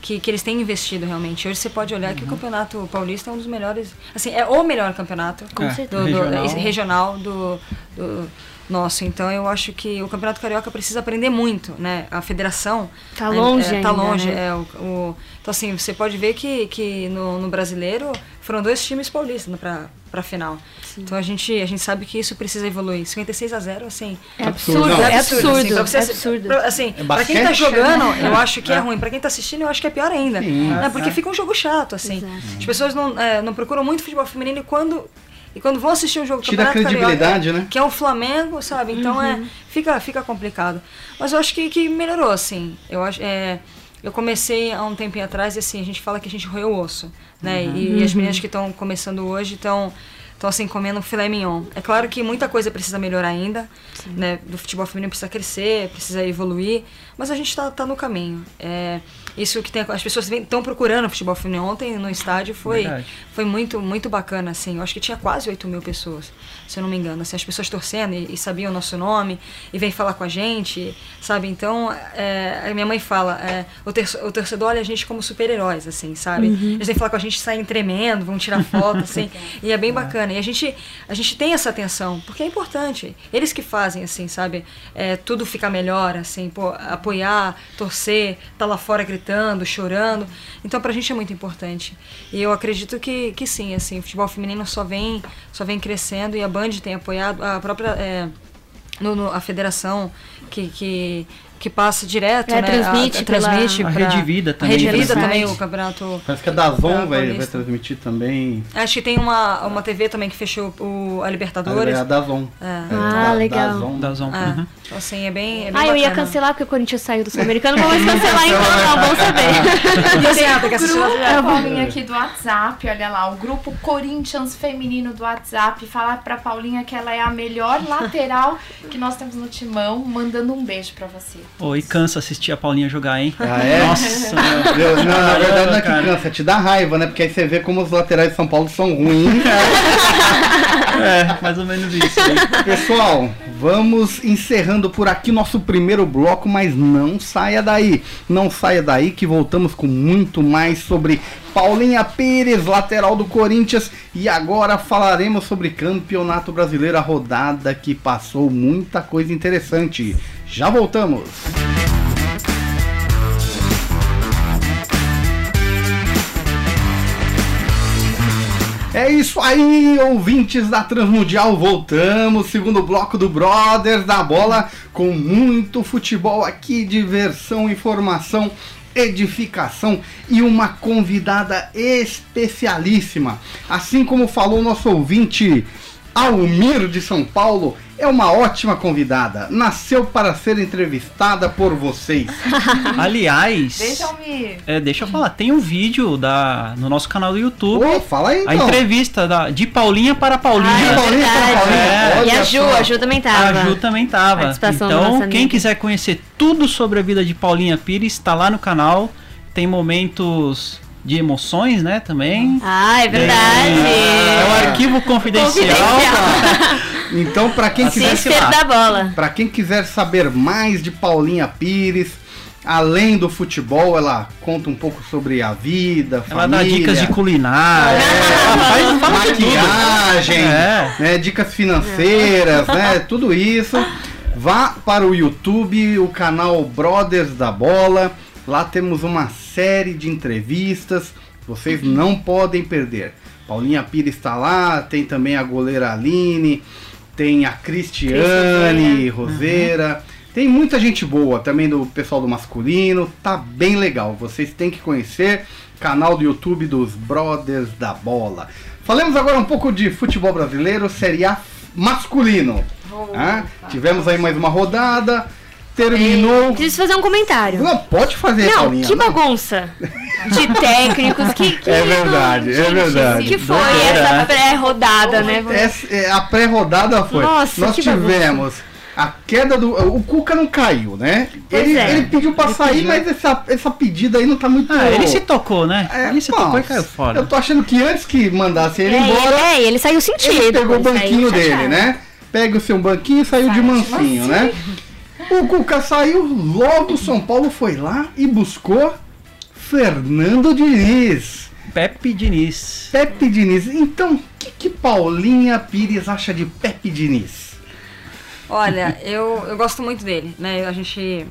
[SPEAKER 5] que, que eles têm investido realmente. Hoje você pode olhar que o Campeonato Paulista é um dos melhores, assim, é o melhor campeonato
[SPEAKER 6] Com
[SPEAKER 3] É,
[SPEAKER 5] do, do-
[SPEAKER 3] regional.
[SPEAKER 5] esse regional do, do nosso. Então eu acho que o Campeonato Carioca precisa aprender muito, né? A federação
[SPEAKER 6] Tá longe
[SPEAKER 5] é, tá
[SPEAKER 6] ainda,
[SPEAKER 5] longe.
[SPEAKER 6] né?
[SPEAKER 5] É, o, o- então assim, você pode ver que, que no, no brasileiro foram dois times paulistas para para final. Então a gente a gente sabe que isso precisa evoluir. 56 a 0, assim,
[SPEAKER 6] É
[SPEAKER 1] Absurdo.
[SPEAKER 6] é
[SPEAKER 5] assim,
[SPEAKER 6] absurdo,
[SPEAKER 5] pra você
[SPEAKER 6] é absurdo.
[SPEAKER 5] pra- assim,
[SPEAKER 1] É
[SPEAKER 5] pra quem tá jogando,
[SPEAKER 1] né?
[SPEAKER 5] eu acho que é,
[SPEAKER 1] É.
[SPEAKER 5] ruim. Pra quem tá assistindo, eu acho que é pior ainda.
[SPEAKER 1] Sim,
[SPEAKER 5] né?
[SPEAKER 1] é.
[SPEAKER 5] Porque fica um jogo chato, assim.
[SPEAKER 6] Exato.
[SPEAKER 5] As pessoas não, é, não procuram muito futebol feminino e quando, e quando vão assistir um jogo
[SPEAKER 1] Tira a credibilidade,
[SPEAKER 5] Carioca,
[SPEAKER 1] né?
[SPEAKER 5] Que é o Flamengo, sabe? Então é, fica, fica complicado. Mas eu acho que, que melhorou, assim. Eu acho. É, eu comecei há um tempinho atrás e assim, a gente fala que a gente roeu o osso, né? E, e as meninas que estão começando hoje estão estão assim comendo filé mignon. É claro que muita coisa precisa melhorar ainda, né? Do futebol feminino precisa crescer, precisa evoluir, mas a gente está tá no caminho. É, isso que tem, as pessoas estão procurando futebol feminino. Ontem no estádio foi
[SPEAKER 3] Verdade.
[SPEAKER 5] foi muito muito bacana assim. Eu acho que tinha quase 8 mil pessoas, se eu não me engano. Assim, as pessoas torcendo e, e sabiam o nosso nome e vem falar com a gente, sabe? Então é, a minha mãe fala, é, o, terço- o torcedor olha a gente como super-heróis, assim, sabe? Eles vêm falar com a gente, saem tremendo, vão tirar foto, assim. e é bem bacana. E a gente, a gente tem essa atenção, porque é importante. Eles que fazem, assim, sabe? É, tudo ficar melhor, assim, pô, apoiar, torcer, tá lá fora gritando, chorando. Então pra gente é muito importante. E eu acredito que, que sim, assim, o futebol feminino só vem, só vem crescendo e a Band tem apoiado, a própria. é, no, no- a federação que, que, que passa direto,
[SPEAKER 6] É,
[SPEAKER 5] né?
[SPEAKER 6] transmite
[SPEAKER 5] a, a,
[SPEAKER 6] pela-
[SPEAKER 5] transmite
[SPEAKER 3] A
[SPEAKER 5] pra-
[SPEAKER 3] Rede Vida
[SPEAKER 5] a
[SPEAKER 3] também
[SPEAKER 5] Rede Vida também, o campeonato.
[SPEAKER 1] Parece que a Dazon
[SPEAKER 5] Pra
[SPEAKER 1] vai, vai transmitir também.
[SPEAKER 5] Acho que tem uma, uma TV também que fechou o, a Libertadores.
[SPEAKER 1] É a Dazon.
[SPEAKER 5] É.
[SPEAKER 6] Ah,
[SPEAKER 1] a
[SPEAKER 6] legal.
[SPEAKER 1] Dazon.
[SPEAKER 3] Da Zon.
[SPEAKER 5] É.
[SPEAKER 3] Uhum.
[SPEAKER 5] Então, assim, é bem. É bem
[SPEAKER 6] Ah, eu ia cancelar porque o Corinthians saiu do Sul-Americano, vamos cancelar então, não, bom saber.
[SPEAKER 5] E ah, tem que assistir
[SPEAKER 2] a Paulinha aqui do WhatsApp, olha lá, o grupo Corinthians feminino do WhatsApp, falar pra Paulinha que ela é a melhor lateral que nós temos no timão, mandando um beijo pra você.
[SPEAKER 3] Oi, cansa assistir a Paulinha jogar, hein?
[SPEAKER 1] Ah, é?
[SPEAKER 3] Nossa, meu.
[SPEAKER 1] Meu, não, na verdade não é que cansa, te dá raiva, né? Porque aí você vê como os laterais de São Paulo são ruins.
[SPEAKER 3] É, mais ou menos isso. aí.
[SPEAKER 1] Pessoal, vamos encerrando por aqui nosso primeiro bloco, mas não saia daí. Não saia daí que voltamos com muito mais sobre Paulinha Pires, lateral do Corinthians. E agora falaremos sobre Campeonato Brasileiro, a rodada que passou muita coisa interessante. Já voltamos. É isso aí, ouvintes da Transmundial, voltamos, segundo bloco do Brothers da Bola, com muito futebol aqui, diversão, informação, edificação e uma convidada especialíssima. Assim como falou nosso ouvinte Almir de São Paulo, é uma ótima convidada, nasceu para ser entrevistada por vocês.
[SPEAKER 3] Aliás,
[SPEAKER 2] Deixa-me.
[SPEAKER 3] é, deixa eu falar, tem um vídeo da, no nosso canal do YouTube.
[SPEAKER 1] Ô, fala aí
[SPEAKER 3] A
[SPEAKER 1] então.
[SPEAKER 3] entrevista da, de Paulinha para
[SPEAKER 6] Ah,
[SPEAKER 3] Paulinha.
[SPEAKER 6] é
[SPEAKER 1] Paulinha,
[SPEAKER 6] verdade.
[SPEAKER 1] Paulinha,
[SPEAKER 3] É.
[SPEAKER 6] E a Ju, a Ju também tava.
[SPEAKER 3] A Ju também tava. Então, quem
[SPEAKER 6] amiga.
[SPEAKER 3] quiser conhecer tudo sobre a vida de Paulinha Pires, está lá no canal. Tem momentos de emoções, né, também.
[SPEAKER 6] Ah, é verdade.
[SPEAKER 3] É um arquivo confidencial.
[SPEAKER 6] Confidencial.
[SPEAKER 1] Então, para quem
[SPEAKER 3] Assim
[SPEAKER 1] quiser
[SPEAKER 6] Cister da bola.
[SPEAKER 1] Para quem quiser saber mais de Paulinha Pires, além do futebol, ela conta um pouco sobre a vida,
[SPEAKER 3] Ela dá
[SPEAKER 1] família,
[SPEAKER 3] dicas de culinária. Ela faz, fala de tudo.
[SPEAKER 1] maquiagem,
[SPEAKER 3] É.
[SPEAKER 1] né, dicas financeiras, né, tudo isso. Vá para o YouTube, o canal Brothers da Bola. Lá temos uma série de entrevistas, vocês não podem perder. Paulinha Pires está lá, tem também a goleira Aline, tem a Cristiane Roseira. Tem muita gente boa também do pessoal do masculino, tá bem legal. Vocês têm que conhecer canal do YouTube dos Brothers da Bola. Falemos agora um pouco de futebol brasileiro, Série A masculino. Ah, tivemos aí mais uma rodada, terminou.
[SPEAKER 6] Preciso fazer um comentário.
[SPEAKER 1] Não, pode fazer,
[SPEAKER 6] Não,
[SPEAKER 1] Paulinha.
[SPEAKER 6] que
[SPEAKER 1] não.
[SPEAKER 6] bagunça de técnicos. Que, que,
[SPEAKER 1] É verdade, é
[SPEAKER 2] Gente,
[SPEAKER 1] verdade.
[SPEAKER 6] que foi
[SPEAKER 3] Doideira,
[SPEAKER 6] essa pré-rodada, né?
[SPEAKER 1] Essa- é, a pré-rodada foi.
[SPEAKER 6] Nossa,
[SPEAKER 1] Nós
[SPEAKER 6] que
[SPEAKER 1] tivemos a queda do. O Cuca não caiu, né? Ele,
[SPEAKER 6] é.
[SPEAKER 1] ele pediu pra
[SPEAKER 3] Ele
[SPEAKER 1] sair,
[SPEAKER 3] pediu.
[SPEAKER 1] mas essa, essa pedida aí não tá muito.
[SPEAKER 3] Ah, ele se tocou, né?
[SPEAKER 1] É,
[SPEAKER 3] ele se
[SPEAKER 1] bom,
[SPEAKER 3] tocou e caiu fora.
[SPEAKER 1] Eu tô achando que antes que mandasse ele
[SPEAKER 6] É,
[SPEAKER 1] embora,
[SPEAKER 6] ele, é, ele saiu sentido.
[SPEAKER 1] ele pegou o banquinho dele,
[SPEAKER 6] chateado.
[SPEAKER 1] né? Pega o seu banquinho e saiu de
[SPEAKER 2] Saiu de
[SPEAKER 1] mansinho, né? O Cuca saiu, logo o São Paulo foi lá e buscou Fernando Diniz.
[SPEAKER 3] Pepe Diniz.
[SPEAKER 1] Pepe Diniz. Então, o que, que Paulinha Pires acha de Pepe Diniz?
[SPEAKER 5] Olha, eu, eu gosto muito dele, né? A gente,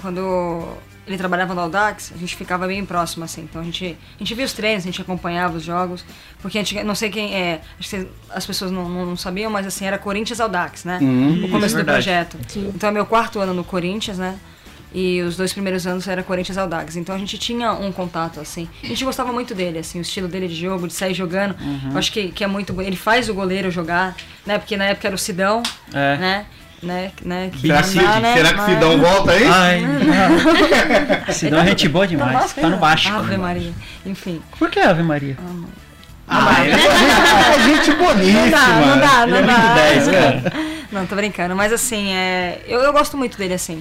[SPEAKER 5] quando ele trabalhava no Audax, a gente ficava bem próximo, assim. Então a gente, a gente via os treinos, a gente acompanhava os jogos. Porque a gente, não sei quem é, acho que as pessoas não, não, não sabiam, mas assim, era Corinthians Audax, né?
[SPEAKER 1] Uhum.
[SPEAKER 5] o começo
[SPEAKER 3] Isso,
[SPEAKER 5] do projeto. Então é meu quarto ano no Corinthians, né? E os dois primeiros anos era Corinthians Audax. Então a gente tinha um contato, assim. A gente gostava muito dele, assim, o estilo dele de jogo, de sair jogando.
[SPEAKER 3] Uhum.
[SPEAKER 5] Eu acho que, que é muito. Ele faz o goleiro jogar, né? Porque na época era o Sidão,
[SPEAKER 3] É.
[SPEAKER 5] né? Né? né? que
[SPEAKER 1] Será que,
[SPEAKER 5] dá, né?
[SPEAKER 1] será que
[SPEAKER 5] Mas-
[SPEAKER 1] Sidão volta aí?
[SPEAKER 3] Ai, se dá é gente boa demais. Tá no baixo.
[SPEAKER 5] Ave Maria. Enfim.
[SPEAKER 3] Por que Ave Maria?
[SPEAKER 1] Ah, ele é gente boníssima.
[SPEAKER 5] Não dá, não dá, não
[SPEAKER 3] é
[SPEAKER 5] dá.
[SPEAKER 3] 10, cara.
[SPEAKER 5] Não, tô brincando. Mas assim, é... eu, eu gosto muito dele, assim.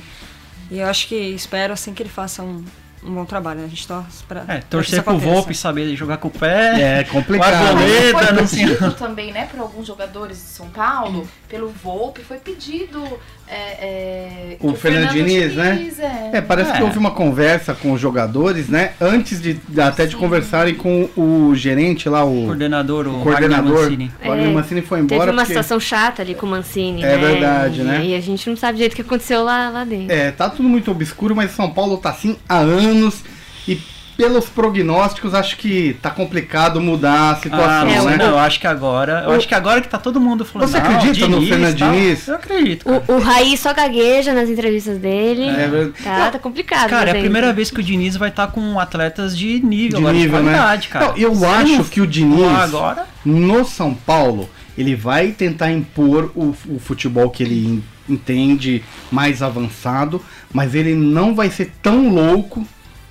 [SPEAKER 5] E eu acho que espero, assim, que ele faça um, um bom trabalho, né? A gente torce pra.
[SPEAKER 3] É, torcer pro. Volpe saber jogar com o pé.
[SPEAKER 1] É
[SPEAKER 3] Com a
[SPEAKER 1] complicado.
[SPEAKER 3] Boleta, não
[SPEAKER 2] também, né, para alguns jogadores de São Paulo, pelo Volpe, foi pedido é, é,
[SPEAKER 1] O
[SPEAKER 2] que
[SPEAKER 1] Fernando Diniz, né?
[SPEAKER 2] É.
[SPEAKER 1] É, parece
[SPEAKER 3] É.
[SPEAKER 1] que houve uma conversa com os jogadores, né? Antes de até de
[SPEAKER 2] Sim.
[SPEAKER 1] conversarem com o gerente lá, o,
[SPEAKER 3] Coordenador, o,
[SPEAKER 1] o
[SPEAKER 3] Wagner
[SPEAKER 1] coordenador.
[SPEAKER 3] Mancini.
[SPEAKER 1] O Wagner
[SPEAKER 6] É,
[SPEAKER 1] Mancini foi
[SPEAKER 6] Teve
[SPEAKER 1] embora
[SPEAKER 6] uma
[SPEAKER 1] porque
[SPEAKER 6] situação chata ali com o Mancini,
[SPEAKER 1] É
[SPEAKER 6] né?
[SPEAKER 1] verdade,
[SPEAKER 6] e,
[SPEAKER 1] né?
[SPEAKER 6] E a gente não sabe direito o que aconteceu lá, lá dentro.
[SPEAKER 1] é, tá tudo muito obscuro, mas São Paulo tá assim há anos e pelos prognósticos acho que tá complicado mudar a situação,
[SPEAKER 3] Ah,
[SPEAKER 6] É,
[SPEAKER 3] não,
[SPEAKER 1] né?
[SPEAKER 3] não, eu acho que agora. Eu
[SPEAKER 1] O-
[SPEAKER 3] acho que agora que tá todo mundo falando.
[SPEAKER 1] Você acredita no Fernando. Diniz?
[SPEAKER 3] Eu acredito. cara.
[SPEAKER 6] O, o Raí só gagueja nas entrevistas dele.
[SPEAKER 1] É.
[SPEAKER 6] Tá, tá complicado.
[SPEAKER 3] Cara, é a primeira vez que o Diniz vai estar com atletas de nível,
[SPEAKER 1] De
[SPEAKER 3] agora,
[SPEAKER 1] nível,
[SPEAKER 3] de
[SPEAKER 1] né?
[SPEAKER 3] qualidade, cara.
[SPEAKER 1] Não, eu acho
[SPEAKER 3] não
[SPEAKER 1] que o Diniz
[SPEAKER 3] agora.
[SPEAKER 1] no São Paulo, ele vai tentar impor o, o futebol que ele en- entende mais avançado, mas ele não vai ser tão louco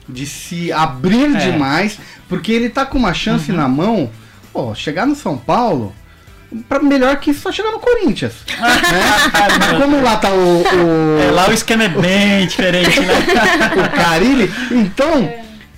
[SPEAKER 1] de se abrir
[SPEAKER 3] É.
[SPEAKER 1] demais, porque ele tá com uma chance na mão, pô, chegar no São Paulo, pra melhor que só chegar no Corinthians. né? Mas como lá tá o, o-
[SPEAKER 3] É, lá o esquema é bem diferente, né?
[SPEAKER 1] o Carilli. Então,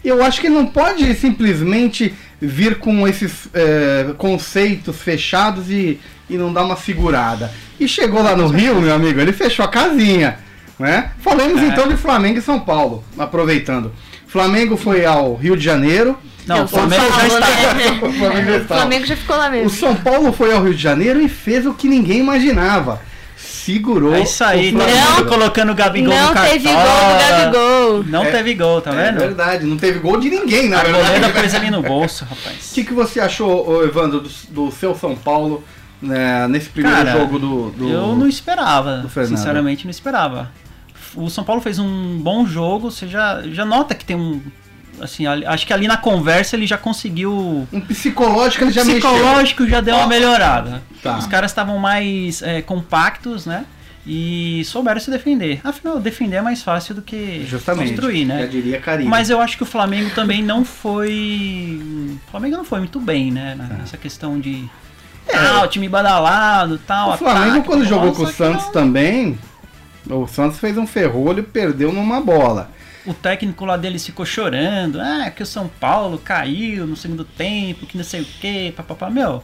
[SPEAKER 1] eu acho que ele não pode simplesmente vir com esses é, conceitos fechados e, e não dar uma segurada. E chegou lá no Rio, meu amigo, ele fechou a casinha. Né? Falemos
[SPEAKER 3] É.
[SPEAKER 1] então de Flamengo e São Paulo, aproveitando. Flamengo foi ao Rio de Janeiro.
[SPEAKER 3] Não, o Flamengo já está.
[SPEAKER 6] né?
[SPEAKER 1] O Flamengo já
[SPEAKER 6] O. Flamengo já ficou lá
[SPEAKER 1] O
[SPEAKER 6] mesmo.
[SPEAKER 1] São Paulo foi ao Rio de Janeiro e fez o que ninguém imaginava. Segurou.
[SPEAKER 3] É isso aí,
[SPEAKER 1] o
[SPEAKER 3] mundo colocando o Gabigol no
[SPEAKER 6] Não
[SPEAKER 3] cartola.
[SPEAKER 6] teve gol do Gabigol.
[SPEAKER 3] Não
[SPEAKER 1] É.
[SPEAKER 3] teve gol, tá
[SPEAKER 1] É
[SPEAKER 3] vendo?
[SPEAKER 1] verdade, não teve gol de ninguém, na
[SPEAKER 3] a
[SPEAKER 1] verdade.
[SPEAKER 3] goleira pôs ali no bolso, rapaz.
[SPEAKER 1] O que, que você achou, Evandro, do, do seu São Paulo né, nesse primeiro
[SPEAKER 3] Cara,
[SPEAKER 1] jogo do, do-
[SPEAKER 3] Eu não esperava, sinceramente não esperava. O São Paulo fez um bom jogo, você já, já nota que tem um. Assim, ali- acho que ali na conversa ele já conseguiu.
[SPEAKER 1] Um psicológico ele já mexeu.
[SPEAKER 3] psicológico já deu uma melhorada.
[SPEAKER 1] Tá.
[SPEAKER 3] Os caras estavam mais é, compactos, né? E souberam se defender. Afinal, defender é mais fácil do que
[SPEAKER 1] Justamente.
[SPEAKER 3] construir,
[SPEAKER 1] Já
[SPEAKER 3] né?
[SPEAKER 1] diria Caribe.
[SPEAKER 3] Mas eu acho que o Flamengo também não foi. O Flamengo não foi muito bem, né? Nessa questão de. Ah, o time badalado tal.
[SPEAKER 1] É. o Flamengo,
[SPEAKER 3] ataque,
[SPEAKER 1] quando jogou com o Santos
[SPEAKER 3] não.
[SPEAKER 1] também, o Santos fez um ferrolho e perdeu numa bola.
[SPEAKER 3] O técnico lá deles ficou chorando. Ah, que o São Paulo caiu no segundo tempo, que não sei o quê, papapá. Meu,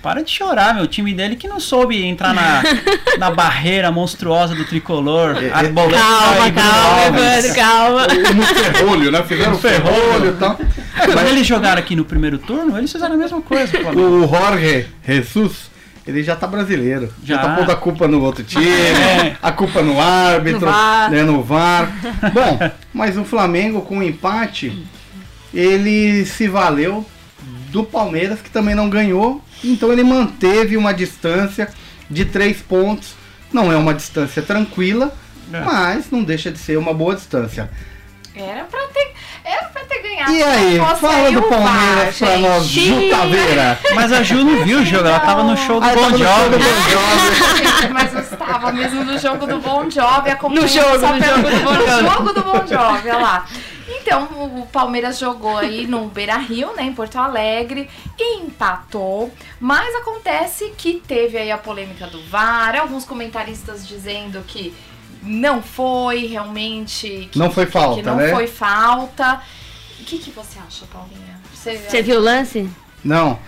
[SPEAKER 3] para de chorar, meu. O time dele que não soube entrar na, na barreira monstruosa do tricolor.
[SPEAKER 1] É, é-
[SPEAKER 6] Calma, calma. Evandro, calma.
[SPEAKER 1] No ferrolho, né? Fizeram um ferrolho e tal.
[SPEAKER 3] Quando eles jogaram aqui no primeiro turno, eles fizeram a mesma coisa. O
[SPEAKER 1] Jorge Jesus, ele já tá brasileiro. Já,
[SPEAKER 3] Já.
[SPEAKER 1] tá pondo a culpa no outro time,
[SPEAKER 3] É.
[SPEAKER 1] a culpa no árbitro,
[SPEAKER 5] No VAR.
[SPEAKER 1] né, no VAR. Bom, mas o Flamengo com o empate, ele se valeu do Palmeiras, que também não ganhou. Então ele manteve uma distância de três pontos. Não é uma distância tranquila,
[SPEAKER 3] É.
[SPEAKER 1] mas não deixa de ser uma boa distância.
[SPEAKER 2] Era pra ter, era pra ter ganhado.
[SPEAKER 1] E aí,
[SPEAKER 2] não fosse
[SPEAKER 1] fala
[SPEAKER 2] aí
[SPEAKER 1] do Palmeiras pra nós. Ju Taveira.
[SPEAKER 3] Mas a Ju não viu o jogo, ela tava no show do
[SPEAKER 1] Ah,
[SPEAKER 3] Bon Jovi.
[SPEAKER 1] Bon Jovi.
[SPEAKER 2] Mas eu estava mesmo no jogo do Bon Jovi, acompanhando
[SPEAKER 6] No jogo,
[SPEAKER 2] só
[SPEAKER 6] no
[SPEAKER 2] pelo
[SPEAKER 6] jogo do Bon Jovi.
[SPEAKER 2] no jogo do Bon Jovi, olha lá. Então, o Palmeiras jogou aí no Beira-Rio, né, em Porto Alegre, e empatou. Mas acontece que teve aí a polêmica do VAR, alguns comentaristas dizendo que não foi realmente... que-
[SPEAKER 1] Não foi
[SPEAKER 2] que-
[SPEAKER 1] falta,
[SPEAKER 2] que não
[SPEAKER 1] né?
[SPEAKER 2] foi falta. O que, que você acha, Paulinha? Você,
[SPEAKER 6] Você viu o lance?
[SPEAKER 1] Não.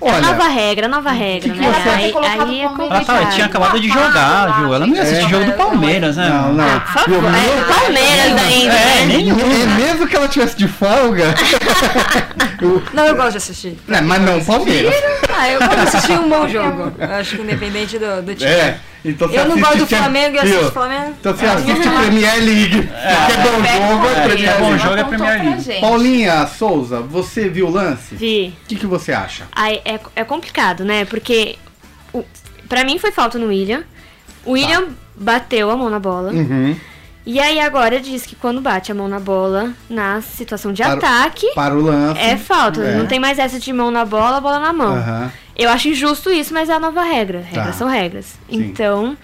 [SPEAKER 6] É a nova
[SPEAKER 1] Olha,
[SPEAKER 6] regra, nova regra,
[SPEAKER 1] que
[SPEAKER 6] né?
[SPEAKER 1] você-
[SPEAKER 6] Aí, é?
[SPEAKER 3] Ela tava,
[SPEAKER 6] complicado.
[SPEAKER 3] tinha acabado de jogar, Ju. Ela não ia assistir
[SPEAKER 1] É.
[SPEAKER 3] jogo do Palmeiras, né?
[SPEAKER 1] não, não.
[SPEAKER 6] Ah, por favor. É, Palmeiras ainda,
[SPEAKER 3] É,
[SPEAKER 6] né?
[SPEAKER 1] É mesmo que que ela tivesse de folga.
[SPEAKER 5] Não, eu gosto de assistir.
[SPEAKER 1] né, mas não o Palmeiras.
[SPEAKER 5] Ah, eu gosto de assistir um bom jogo. Eu acho que independente do, do time.
[SPEAKER 1] É. Então você
[SPEAKER 5] Eu não gosto do Flamengo e assisto o Flamengo.
[SPEAKER 1] Então você assiste Premier League. que é bom jogo, é
[SPEAKER 3] é,
[SPEAKER 1] Premier
[SPEAKER 3] é bom
[SPEAKER 1] League.
[SPEAKER 3] jogo, é Premier League.
[SPEAKER 1] Paulinha Souza, você viu o lance?
[SPEAKER 6] Vi.
[SPEAKER 1] O que, que você acha?
[SPEAKER 6] Aí é, é complicado, né? Porque o, pra mim foi falta no William. O William bateu a mão na bola.
[SPEAKER 1] Uhum.
[SPEAKER 6] E aí agora diz que quando bate a mão na bola, na situação de
[SPEAKER 1] Para-
[SPEAKER 6] ataque,
[SPEAKER 1] Para o lance.
[SPEAKER 6] é falta.
[SPEAKER 1] É.
[SPEAKER 6] Não tem mais essa de mão na bola, bola na mão.
[SPEAKER 1] Aham.
[SPEAKER 6] Eu acho injusto isso, mas é a nova regra. Regras
[SPEAKER 1] Tá.
[SPEAKER 6] são regras.
[SPEAKER 1] Sim.
[SPEAKER 6] Então,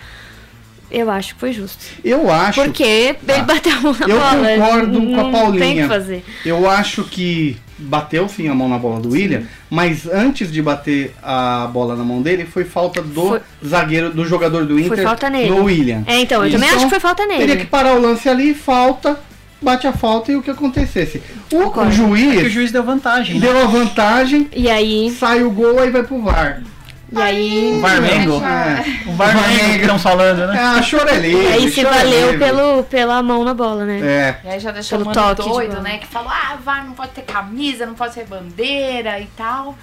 [SPEAKER 6] eu acho que foi justo.
[SPEAKER 1] Eu acho.
[SPEAKER 6] Porque ele
[SPEAKER 1] Tá.
[SPEAKER 6] bateu a mão na
[SPEAKER 1] Eu
[SPEAKER 6] bola.
[SPEAKER 1] concordo com a
[SPEAKER 6] não
[SPEAKER 1] Paulinha.
[SPEAKER 6] Tem que fazer.
[SPEAKER 1] Eu acho que bateu sim a mão na bola do William, mas antes de bater a bola na mão dele, foi falta do
[SPEAKER 6] Foi-
[SPEAKER 1] zagueiro, do jogador do Inter
[SPEAKER 6] falta nele.
[SPEAKER 1] no William.
[SPEAKER 6] É, então, eu também
[SPEAKER 1] Então,
[SPEAKER 6] acho que foi falta nele.
[SPEAKER 1] Teria que parar o lance ali, falta, bate a falta e o que acontecesse. O, o
[SPEAKER 6] Concordo.
[SPEAKER 3] É que o
[SPEAKER 1] juiz
[SPEAKER 3] juiz deu vantagem, né?
[SPEAKER 1] deu a vantagem,
[SPEAKER 6] E aí,
[SPEAKER 1] sai o gol, aí vai pro VAR.
[SPEAKER 6] E aí,
[SPEAKER 3] O Varmengo.
[SPEAKER 1] É,
[SPEAKER 3] O Varmengo que estão falando,
[SPEAKER 1] é
[SPEAKER 3] né?
[SPEAKER 1] a chorelê.
[SPEAKER 6] e aí se valeu pelo, pela mão na bola, né?
[SPEAKER 1] É,
[SPEAKER 2] E aí já deixou o mano
[SPEAKER 6] toque
[SPEAKER 2] doido,
[SPEAKER 6] bola.
[SPEAKER 2] né? Que falou, ah, VAR não pode ter camisa, não pode ter bandeira e tal.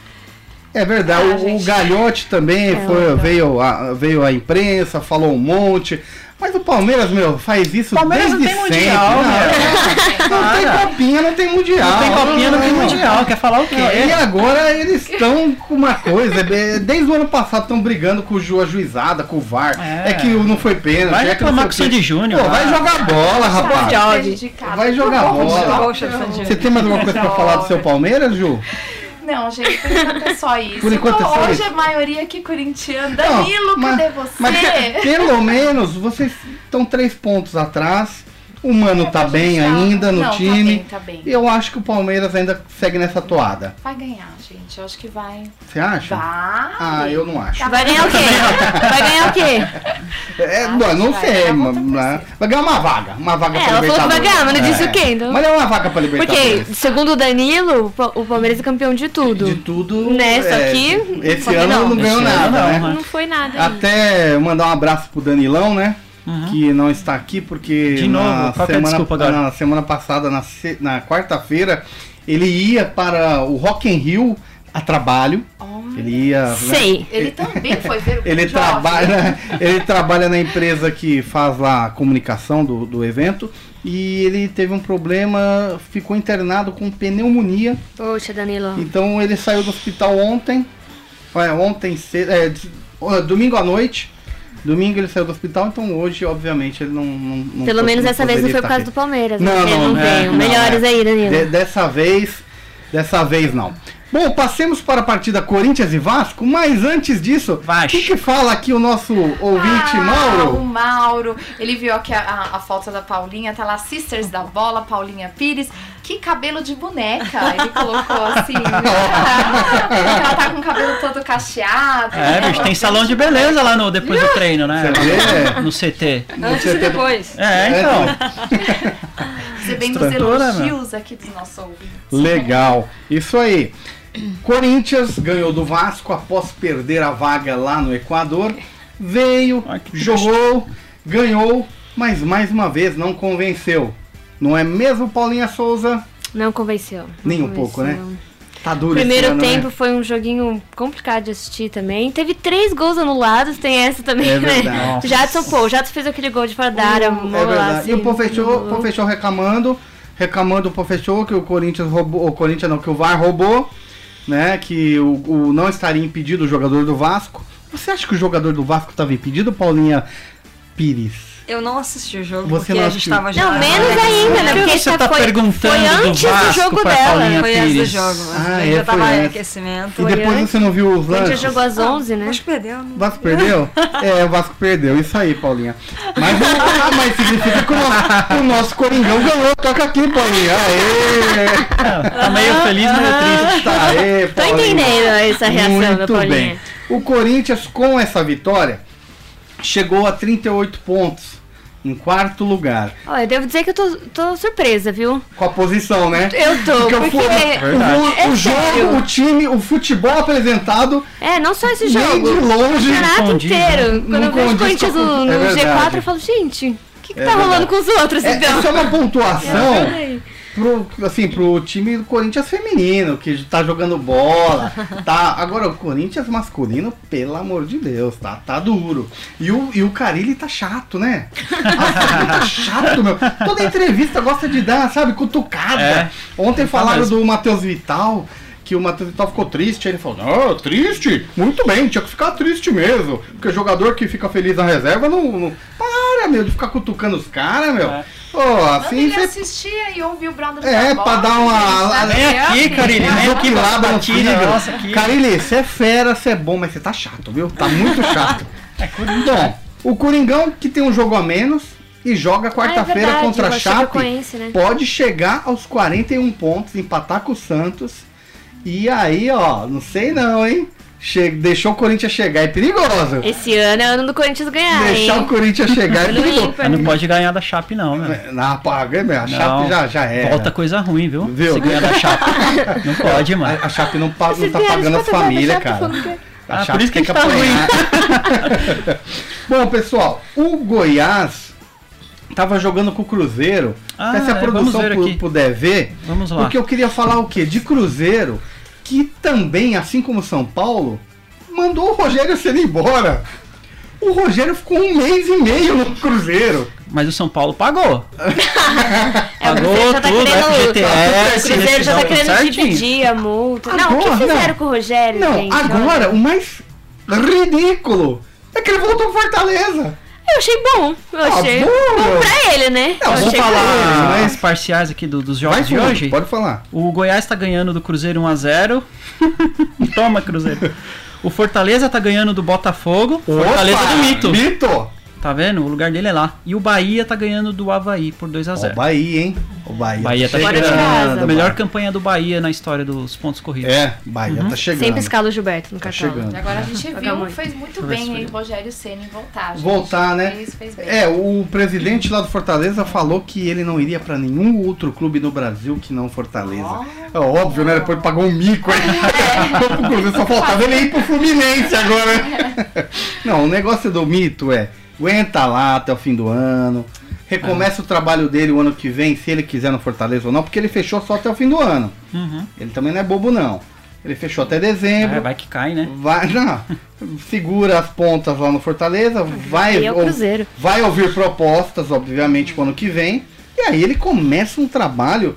[SPEAKER 1] É verdade,
[SPEAKER 2] Ah,
[SPEAKER 1] o, o
[SPEAKER 2] gente.
[SPEAKER 1] Galhote também
[SPEAKER 6] É,
[SPEAKER 1] foi,
[SPEAKER 6] então.
[SPEAKER 1] veio, a, veio a imprensa, falou um monte. Mas o Palmeiras, meu, faz isso
[SPEAKER 3] Palmeiras
[SPEAKER 1] desde
[SPEAKER 3] não tem
[SPEAKER 1] sempre.
[SPEAKER 3] mundial,
[SPEAKER 1] né?
[SPEAKER 3] meu.
[SPEAKER 1] Não tem
[SPEAKER 3] Para.
[SPEAKER 1] copinha, não tem mundial.
[SPEAKER 3] Não tem copinha, não tem mundial. Quer falar o quê?
[SPEAKER 1] E agora eles estão com uma coisa, é, desde o ano passado estão brigando com o ju- a juizada, com o VAR. É,
[SPEAKER 3] É.
[SPEAKER 1] que o- não foi pênalti.
[SPEAKER 3] Vai
[SPEAKER 1] é não
[SPEAKER 3] reclamar com o. Sandy Júnior,
[SPEAKER 1] Pô, vai
[SPEAKER 3] vai.
[SPEAKER 1] jogar bola, rapaz. Vai jogar bola. Você tem mais alguma coisa pra falar do seu Palmeiras, Ju?
[SPEAKER 2] Não, gente, por enquanto é só isso.
[SPEAKER 1] Por enquanto é só
[SPEAKER 2] Hoje
[SPEAKER 1] isso.
[SPEAKER 2] é maioria aqui corintiana.
[SPEAKER 1] Não,
[SPEAKER 2] Danilo,
[SPEAKER 1] mas-
[SPEAKER 2] cadê você?
[SPEAKER 1] Mas pe- pelo menos vocês estão três pontos atrás. O Mano tá bem
[SPEAKER 2] já-
[SPEAKER 1] ainda no
[SPEAKER 2] não, tá
[SPEAKER 1] time.
[SPEAKER 2] bem, tá bem.
[SPEAKER 1] Eu acho que o Palmeiras ainda segue nessa toada.
[SPEAKER 2] Vai ganhar, gente. Eu acho que vai.
[SPEAKER 1] Você acha?
[SPEAKER 2] Vai.
[SPEAKER 1] Ah, eu não acho.
[SPEAKER 6] Vai ganhar o quê? Vai ganhar o quê?
[SPEAKER 1] É,
[SPEAKER 2] Acho
[SPEAKER 1] não,
[SPEAKER 2] vai
[SPEAKER 1] sei.
[SPEAKER 2] outra
[SPEAKER 1] ma- Vai ganhar uma vaga. Uma vaga
[SPEAKER 6] É,
[SPEAKER 1] pra
[SPEAKER 6] ela falou que vai
[SPEAKER 1] Libertadores.
[SPEAKER 6] ganhar, mas não disse
[SPEAKER 1] É.
[SPEAKER 6] o quê, então?
[SPEAKER 1] Mas é uma vaga pra
[SPEAKER 6] Porque,
[SPEAKER 1] Libertadores.
[SPEAKER 6] segundo o Danilo, o Pa- o Palmeiras é campeão de tudo.
[SPEAKER 1] De tudo.
[SPEAKER 6] Né, só
[SPEAKER 1] é,
[SPEAKER 6] que-
[SPEAKER 1] Esse
[SPEAKER 6] só que
[SPEAKER 1] ano não,
[SPEAKER 6] não.
[SPEAKER 1] ganhou nada,
[SPEAKER 3] não,
[SPEAKER 1] né?
[SPEAKER 3] né?
[SPEAKER 6] Não foi nada ainda.
[SPEAKER 1] Até mandar um abraço pro Danilão, né?
[SPEAKER 3] Uhum.
[SPEAKER 1] Que não está aqui porque
[SPEAKER 3] De novo,
[SPEAKER 1] na
[SPEAKER 3] é a
[SPEAKER 1] semana,
[SPEAKER 3] desculpa
[SPEAKER 1] na semana passada, na, na quarta-feira, ele ia para o Rock in Rio a trabalho.
[SPEAKER 2] Olha.
[SPEAKER 1] Ele ia. né?
[SPEAKER 6] Sei.
[SPEAKER 2] Ele também foi ver o
[SPEAKER 1] Ele trabalha, ele trabalha na empresa que faz lá a comunicação do, do evento e ele teve um problema, ficou internado com pneumonia.
[SPEAKER 6] Poxa, Danilo.
[SPEAKER 1] Então ele saiu do hospital ontem, é, ontem cedo, é, domingo à noite. Domingo ele saiu do hospital, então hoje, obviamente, ele não. não, não
[SPEAKER 6] Pelo menos
[SPEAKER 1] não
[SPEAKER 6] essa vez não foi por causa
[SPEAKER 1] aqui.
[SPEAKER 6] do Palmeiras.
[SPEAKER 1] Não,
[SPEAKER 6] né? Ele
[SPEAKER 1] não,
[SPEAKER 6] não
[SPEAKER 1] é,
[SPEAKER 6] veio.
[SPEAKER 1] não,
[SPEAKER 6] Melhores
[SPEAKER 1] é.
[SPEAKER 6] aí, Danilo.
[SPEAKER 1] De- dessa vez, dessa vez não. Bom, passemos para a partida Corinthians e Vasco, mas antes disso, o que, que fala aqui o nosso ouvinte
[SPEAKER 2] Ah, O
[SPEAKER 1] Mauro?
[SPEAKER 2] Mauro, ele viu aqui a, a, a foto da Paulinha, tá lá Sisters da Bola, Paulinha Pires. Que cabelo de boneca, ele colocou assim. Ela tá com o cabelo todo cacheado.
[SPEAKER 3] É, bicho, tem salão de beleza lá no, depois do treino, né?
[SPEAKER 1] Você vê?
[SPEAKER 3] No CT.
[SPEAKER 5] Antes
[SPEAKER 1] Você
[SPEAKER 5] e depois.
[SPEAKER 3] É, então.
[SPEAKER 2] Recebendo os elogios aqui dos nossos ouvintes.
[SPEAKER 1] Legal, isso aí. Corinthians ganhou do Vasco após perder a vaga lá no Equador. Veio,
[SPEAKER 3] Ai,
[SPEAKER 1] jogou, ganhou, mas mais uma vez não convenceu. Não é mesmo, Paulinha Souza?
[SPEAKER 6] Não convenceu. Não
[SPEAKER 1] Nem um
[SPEAKER 6] convenceu.
[SPEAKER 1] pouco, né? Tá duro
[SPEAKER 6] Primeiro
[SPEAKER 1] ano,
[SPEAKER 6] tempo
[SPEAKER 1] né?
[SPEAKER 6] foi um joguinho complicado de assistir também. Teve três gols anulados, tem essa também,
[SPEAKER 1] É
[SPEAKER 6] né? Jadson, pô, o Jadson fez aquele gol de fora da área.
[SPEAKER 1] É
[SPEAKER 6] mó lá,
[SPEAKER 1] verdade.
[SPEAKER 6] assim,
[SPEAKER 1] e o Pofechou,
[SPEAKER 6] anulou.
[SPEAKER 1] Pofechou reclamando, reclamando o Pofechou que o Corinthians roubou, o Corinthians não, que o VAR roubou, né? Que o, o não estaria impedido o jogador do Vasco. Você acha que o jogador do Vasco estava impedido, Paulinha Pires?
[SPEAKER 5] Eu não assisti o jogo
[SPEAKER 1] Você
[SPEAKER 5] porque
[SPEAKER 1] não
[SPEAKER 5] a gente tava já.
[SPEAKER 6] Não, menos ainda, né?
[SPEAKER 3] Por que
[SPEAKER 6] Porque
[SPEAKER 3] você tá
[SPEAKER 6] foi,
[SPEAKER 3] perguntando
[SPEAKER 6] foi
[SPEAKER 3] do
[SPEAKER 6] antes
[SPEAKER 3] Vasco
[SPEAKER 6] do jogo
[SPEAKER 3] pra
[SPEAKER 6] dela.
[SPEAKER 3] Paulinha
[SPEAKER 5] Foi antes do jogo.
[SPEAKER 1] Ah,
[SPEAKER 5] a
[SPEAKER 1] é,
[SPEAKER 5] gente já tava em aquecimento.
[SPEAKER 1] E depois
[SPEAKER 6] antes.
[SPEAKER 1] você não viu os
[SPEAKER 6] O Corinthians
[SPEAKER 1] lances?
[SPEAKER 6] jogou às 11, né?
[SPEAKER 5] Acho que perdeu. né?
[SPEAKER 1] O Vasco perdeu? É, o Vasco perdeu. Isso aí, Paulinha. Mas, ah, mas significa que o nosso, o nosso Coringão ganhou. Toca aqui, Paulinha. Aê!
[SPEAKER 3] Tá meio feliz, meio triste.
[SPEAKER 1] Tá, aê,
[SPEAKER 6] Tô entendendo essa reação da
[SPEAKER 1] Muito
[SPEAKER 6] Paulinha.
[SPEAKER 1] bem. O Corinthians, com essa vitória, chegou a 38 pontos. Em quarto lugar.
[SPEAKER 6] Olha, eu devo dizer que eu tô, tô surpresa, viu?
[SPEAKER 1] Com a posição, né?
[SPEAKER 6] Eu tô,
[SPEAKER 1] Porque o
[SPEAKER 6] porque...
[SPEAKER 1] fu- o, o
[SPEAKER 6] É
[SPEAKER 1] jogo,
[SPEAKER 6] sério.
[SPEAKER 1] o time, o futebol apresentado,
[SPEAKER 6] É, não só esse
[SPEAKER 1] nem
[SPEAKER 6] jogo.
[SPEAKER 1] de longe.
[SPEAKER 6] O campeonato
[SPEAKER 3] condiz,
[SPEAKER 6] inteiro.
[SPEAKER 1] né?
[SPEAKER 6] Quando
[SPEAKER 1] Não
[SPEAKER 6] eu vejo o Corinthians no, no
[SPEAKER 1] é
[SPEAKER 6] G4,
[SPEAKER 1] verdade.
[SPEAKER 6] eu falo, gente, o que, que
[SPEAKER 1] É
[SPEAKER 6] tá rolando
[SPEAKER 1] verdade.
[SPEAKER 6] com os outros,
[SPEAKER 1] É,
[SPEAKER 6] então?
[SPEAKER 1] essa é uma pontuação. pro, assim, pro time do Corinthians feminino, que tá jogando bola, tá? Agora, o Corinthians masculino, pelo amor de Deus, tá, tá duro. E o, e o Carilli tá chato, né? Nossa, tá chato, meu. Toda entrevista gosta de dar, sabe, cutucada.
[SPEAKER 3] É.
[SPEAKER 1] Ontem
[SPEAKER 3] Tá
[SPEAKER 1] falaram
[SPEAKER 3] mesmo.
[SPEAKER 1] do Matheus Vital. Que o Matheus Vital ficou triste, aí ele falou, não, triste? Muito bem, tinha que ficar triste mesmo. Porque jogador que fica feliz na reserva não. não... Para, meu, de ficar cutucando os caras, meu.
[SPEAKER 3] É.
[SPEAKER 1] Pô,
[SPEAKER 2] Manda
[SPEAKER 1] assim
[SPEAKER 2] ele assistia e ouvir o Brother
[SPEAKER 1] É,
[SPEAKER 2] da
[SPEAKER 1] pra dar uma-
[SPEAKER 2] tá
[SPEAKER 3] Vem aqui,
[SPEAKER 2] vendo?
[SPEAKER 3] Carilli, vem aqui,
[SPEAKER 1] lá no
[SPEAKER 3] aqui.
[SPEAKER 1] Carilli, você é fera, você é bom, mas você tá chato, viu? Tá muito chato.
[SPEAKER 3] É.
[SPEAKER 1] Bom, o Coringão, que tem um jogo a menos e joga quarta-feira
[SPEAKER 6] Ah, é
[SPEAKER 1] contra a
[SPEAKER 6] a
[SPEAKER 1] Chape,
[SPEAKER 6] né?
[SPEAKER 1] pode chegar aos 41 pontos, empatar com o Santos. E aí, ó, não sei não, hein? Che deixou o Corinthians chegar, é perigoso.
[SPEAKER 6] Esse ano é ano do Corinthians ganhar,
[SPEAKER 1] Deixar o
[SPEAKER 6] hein?
[SPEAKER 1] Corinthians chegar é perigoso.
[SPEAKER 3] Mas não pode ganhar da Chape, não, meu.
[SPEAKER 1] Na paga, meu, a Chape
[SPEAKER 3] Não.
[SPEAKER 1] já, já é.
[SPEAKER 3] Volta coisa ruim, viu?
[SPEAKER 1] Viu?
[SPEAKER 3] Se ganhar da Chape. Não pode, mano.
[SPEAKER 1] A, a Chape não, pa- não tá pagando as
[SPEAKER 6] vai
[SPEAKER 1] famílias, cara.
[SPEAKER 6] que-
[SPEAKER 1] A
[SPEAKER 3] Ah,
[SPEAKER 1] Chape
[SPEAKER 3] por isso que gente tá
[SPEAKER 1] apanhar. Bom, pessoal, o Goiás tava jogando com o Cruzeiro.
[SPEAKER 3] Ah,
[SPEAKER 1] se a
[SPEAKER 3] é,
[SPEAKER 1] produção
[SPEAKER 3] vamos ver
[SPEAKER 1] puder ver.
[SPEAKER 3] Vamos lá.
[SPEAKER 1] Porque eu queria falar o quê? De Cruzeiro, que também, assim como São Paulo, mandou o Rogério ser embora. O Rogério ficou um mês e meio no Cruzeiro.
[SPEAKER 3] Mas o São Paulo pagou.
[SPEAKER 6] É, o
[SPEAKER 3] Pagou
[SPEAKER 6] Cruzeiro já tá
[SPEAKER 3] tudo,
[SPEAKER 6] querendo.
[SPEAKER 3] FGTS,
[SPEAKER 6] o Cruzeiro já tá querendo
[SPEAKER 3] certinho.
[SPEAKER 6] dividir a multa. não, o que
[SPEAKER 1] Agora,
[SPEAKER 6] fizeram
[SPEAKER 1] não.
[SPEAKER 6] com o Rogério,
[SPEAKER 1] Não,
[SPEAKER 6] gente?
[SPEAKER 1] agora,
[SPEAKER 6] Olha,
[SPEAKER 1] o mais ridículo é que ele voltou pro Fortaleza.
[SPEAKER 6] Eu achei bom. Eu
[SPEAKER 1] Ah,
[SPEAKER 6] achei
[SPEAKER 1] bom,
[SPEAKER 6] bom, pra ele, né?
[SPEAKER 1] Não,
[SPEAKER 6] eu
[SPEAKER 1] vamos
[SPEAKER 6] achei
[SPEAKER 1] falar. Mas
[SPEAKER 3] parciais aqui do- dos jogos
[SPEAKER 1] Vai
[SPEAKER 3] de hoje.
[SPEAKER 1] pode falar.
[SPEAKER 3] O Goiás tá ganhando do Cruzeiro 1x0. Toma, Cruzeiro. O Fortaleza tá ganhando do Botafogo. Fortaleza
[SPEAKER 1] Opa,
[SPEAKER 3] do Mito.
[SPEAKER 1] Mito!
[SPEAKER 3] Tá vendo? O lugar dele é lá. E o Bahia tá ganhando do Havaí por
[SPEAKER 1] Ó,
[SPEAKER 3] 2x0.
[SPEAKER 1] o Bahia, hein? O Bahia,
[SPEAKER 3] Bahia tá
[SPEAKER 6] Fora de
[SPEAKER 3] chegando.
[SPEAKER 6] casa.
[SPEAKER 3] A melhor campanha do Bahia na história dos pontos corridos.
[SPEAKER 1] É, Bahia tá chegando.
[SPEAKER 6] Sempre escala o Gilberto no
[SPEAKER 1] Tá
[SPEAKER 6] cartão.
[SPEAKER 1] chegando.
[SPEAKER 2] E agora a gente viu,
[SPEAKER 6] muito.
[SPEAKER 2] fez muito
[SPEAKER 3] Deixa
[SPEAKER 2] bem aí o. Rogério Ceni voltar. gente.
[SPEAKER 1] Voltar, né?
[SPEAKER 2] Fez, fez bem.
[SPEAKER 1] É, o presidente lá do Fortaleza falou que ele não iria pra nenhum outro clube no Brasil que não Fortaleza. É óbvio, né? Depois pagou um mico aí. Pro Cruzeiro, Só faltava ele ir pro Fluminense agora. Não, o negócio do mito é, aguenta lá até o fim do ano. Recomeça o trabalho dele o ano que vem, se ele quiser no Fortaleza ou não, porque ele fechou só até o fim do ano.
[SPEAKER 3] Uhum.
[SPEAKER 1] Ele também não é bobo, não. Ele fechou até dezembro.
[SPEAKER 3] É, vai que cai, né?
[SPEAKER 1] Vai, não, segura as pontas lá no Fortaleza, vai,
[SPEAKER 6] Aí é o
[SPEAKER 1] ou-
[SPEAKER 6] Cruzeiro.
[SPEAKER 1] vai ouvir propostas, obviamente, pro ano que vem. E aí ele começa um trabalho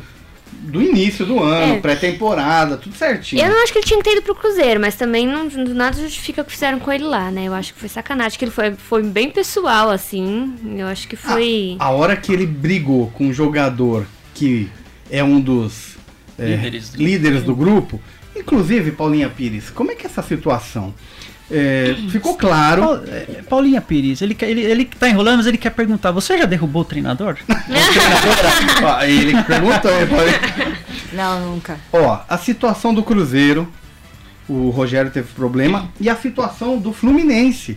[SPEAKER 1] do início do ano,
[SPEAKER 6] É.
[SPEAKER 1] pré-temporada, tudo certinho.
[SPEAKER 6] Eu não acho que ele tinha que ter ido pro Cruzeiro, mas também não, não- nada justifica o que fizeram com ele lá, né? Eu acho que foi sacanagem, que ele foi, foi bem pessoal, assim. Eu acho que foi.
[SPEAKER 1] A hora que ele brigou com um jogador que é um dos
[SPEAKER 3] Líderes do-
[SPEAKER 1] líderes do grupo, inclusive Paulinha Pires, como é que é essa situação? É, ficou claro.
[SPEAKER 3] Paul- é, Paulinha Pires, ele, ele, ele tá enrolando, mas ele quer perguntar: você já derrubou o treinador?
[SPEAKER 1] Ó, ele perguntou,
[SPEAKER 5] Não, nunca.
[SPEAKER 1] Ó, a situação do Cruzeiro, o Rogério teve problema, e a situação do Fluminense,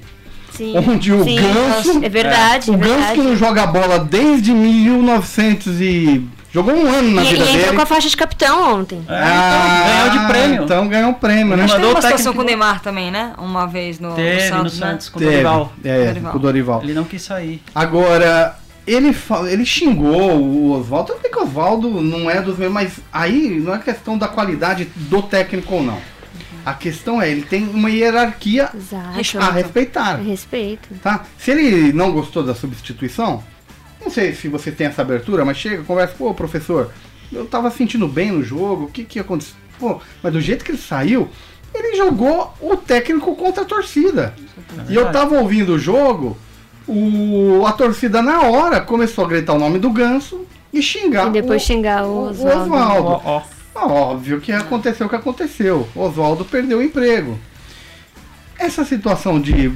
[SPEAKER 6] Sim.
[SPEAKER 1] onde o
[SPEAKER 6] Sim,
[SPEAKER 1] Ganso,
[SPEAKER 6] É verdade,
[SPEAKER 1] o
[SPEAKER 6] é
[SPEAKER 1] Ganso
[SPEAKER 6] verdade.
[SPEAKER 1] que não joga bola desde 1900 e jogou um ano na
[SPEAKER 6] E,
[SPEAKER 1] vida
[SPEAKER 6] e entrou
[SPEAKER 1] dele.
[SPEAKER 6] com a faixa de capitão ontem.
[SPEAKER 3] É, então, ganhou de prêmio.
[SPEAKER 1] Então ganhou um prêmio, né?
[SPEAKER 5] Mas teve
[SPEAKER 3] mandou
[SPEAKER 5] uma situação
[SPEAKER 3] técnico-
[SPEAKER 5] com o Neymar também, né? Uma vez no, no
[SPEAKER 3] Teve no
[SPEAKER 5] Santos, né?
[SPEAKER 3] Santos com o Dorival.
[SPEAKER 1] É,
[SPEAKER 5] Dorival.
[SPEAKER 1] com o Dorival.
[SPEAKER 3] Ele não quis sair.
[SPEAKER 1] Agora, ele, ele xingou o Oswaldo. Eu sei que o Oswaldo não é dos meus, mas aí não é questão da qualidade do técnico ou não. A questão é, ele tem uma hierarquia
[SPEAKER 6] Exato.
[SPEAKER 1] a respeitar.
[SPEAKER 6] Respeito.
[SPEAKER 1] Tá? Se ele não gostou da substituição, não sei se você tem essa abertura, mas chega, conversa, pô, professor, eu tava sentindo bem no jogo, o que que aconteceu? Pô, mas do jeito que ele saiu, ele jogou o técnico contra a torcida. E eu tava ouvindo o jogo, o, a torcida na hora começou a gritar o nome do Ganso e xingar
[SPEAKER 6] E depois
[SPEAKER 1] o,
[SPEAKER 6] xingar o Oswaldo.
[SPEAKER 1] Oswaldo. Ah, Óbvio que aconteceu o que aconteceu. Oswaldo perdeu o emprego. Essa situação de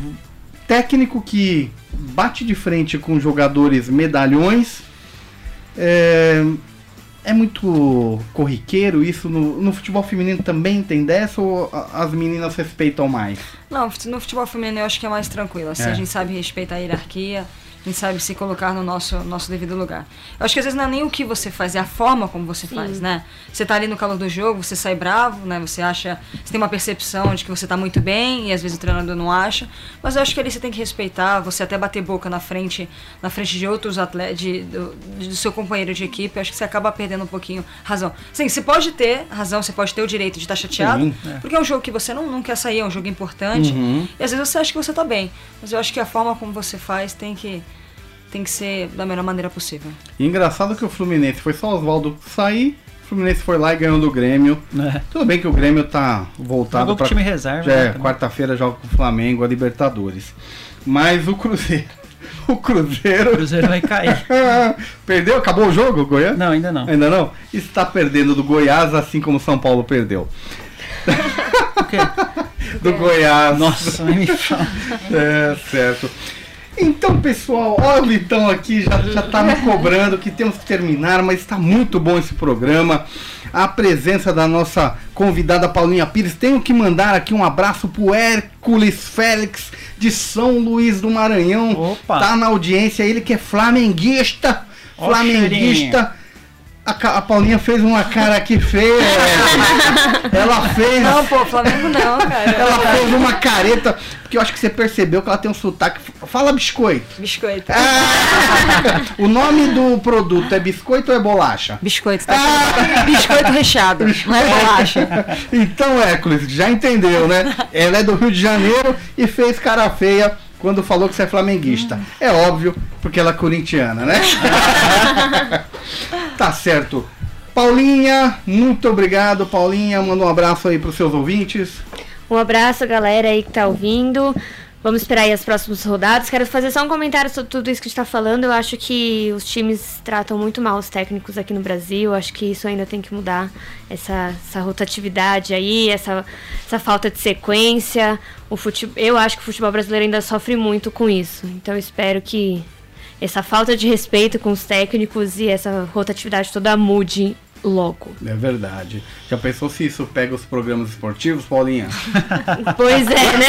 [SPEAKER 1] técnico que bate de frente com jogadores medalhões é, é muito corriqueiro. Isso no, no futebol feminino também tem dessa ou as meninas respeitam mais?
[SPEAKER 5] Não, no futebol feminino eu acho que é mais tranquilo. Assim,
[SPEAKER 1] É.
[SPEAKER 5] a gente sabe respeitar a hierarquia. Quem sabe se colocar no nosso, nosso devido lugar. Eu acho que às vezes não é nem o que você faz, é a forma como você faz, né? Você tá ali no calor do jogo, você sai bravo, né? Você acha, você tem uma percepção de que você tá muito bem e às vezes o treinador não acha, mas eu acho que ali você tem que respeitar, você até bater boca na frente, na frente de outros atletas, de, do, do seu companheiro de equipe, eu acho que você acaba perdendo um pouquinho razão. Sim, você pode ter razão, você pode ter o direito de estar chateado,
[SPEAKER 1] Sim,
[SPEAKER 5] porque é um jogo que você não, não quer sair, é um jogo importante, e às vezes você acha que você tá bem, mas eu acho que a forma como você faz tem que tem que ser da melhor maneira possível.
[SPEAKER 1] E engraçado que o Fluminense foi só o Oswaldo sair, o Fluminense foi lá e ganhou do Grêmio.
[SPEAKER 3] É.
[SPEAKER 1] Tudo bem que o Grêmio tá voltado para
[SPEAKER 3] time reserva,
[SPEAKER 1] Já
[SPEAKER 3] né,
[SPEAKER 1] é,
[SPEAKER 3] também.
[SPEAKER 1] quarta-feira joga com o Flamengo, a Libertadores. Mas o Cruzeiro, o Cruzeiro
[SPEAKER 3] O Cruzeiro vai cair.
[SPEAKER 1] perdeu, acabou o jogo, Goiás?
[SPEAKER 3] Não, ainda não.
[SPEAKER 1] Ainda não? Está perdendo do Goiás assim como o São Paulo perdeu.
[SPEAKER 3] O quê?
[SPEAKER 1] Do Goiás.
[SPEAKER 3] Nossa, nem me fala.
[SPEAKER 1] É, certo. Então, pessoal, olha o Vitão aqui, já, já tá me cobrando que temos que terminar, mas está muito bom esse programa. A presença da nossa convidada Paulinha Pires. Tenho que mandar aqui um abraço pro Hércules Félix de São Luís do Maranhão.
[SPEAKER 3] Opa.
[SPEAKER 1] Tá na audiência, ele que é flamenguista.
[SPEAKER 3] Ó,
[SPEAKER 1] flamenguista. A, a Paulinha fez uma cara aqui feia. ela fez.
[SPEAKER 5] Não, pô, Flamengo não, cara.
[SPEAKER 1] Ela fez uma careta, porque eu acho que você percebeu que ela tem um sotaque. Fala biscoito.
[SPEAKER 5] Biscoito.
[SPEAKER 1] Ah, o nome do produto é biscoito ou é bolacha?
[SPEAKER 5] Biscoito, tá? Biscoito recheado, não é bolacha.
[SPEAKER 1] Então, Hércules, já entendeu, né? Ela é do Rio de Janeiro e fez cara feia quando falou que você é flamenguista. É óbvio, porque ela é corintiana, né? tá certo. Paulinha, muito obrigado, Paulinha. Manda um abraço aí pros seus ouvintes.
[SPEAKER 6] Um abraço, galera aí que tá ouvindo. Vamos esperar aí as próximas rodadas. Quero fazer só um comentário sobre tudo isso que a gente tá falando. Eu acho que os times tratam muito mal os técnicos aqui no Brasil. Eu acho que isso ainda tem que mudar. Essa, essa rotatividade aí, essa, essa falta de sequência. O fute... Eu acho que o futebol brasileiro ainda sofre muito com isso. Então eu espero que essa falta de respeito com os técnicos e essa rotatividade toda mude logo.
[SPEAKER 1] É verdade. Já pensou se isso pega os programas esportivos, Paulinha?
[SPEAKER 6] Pois é, né?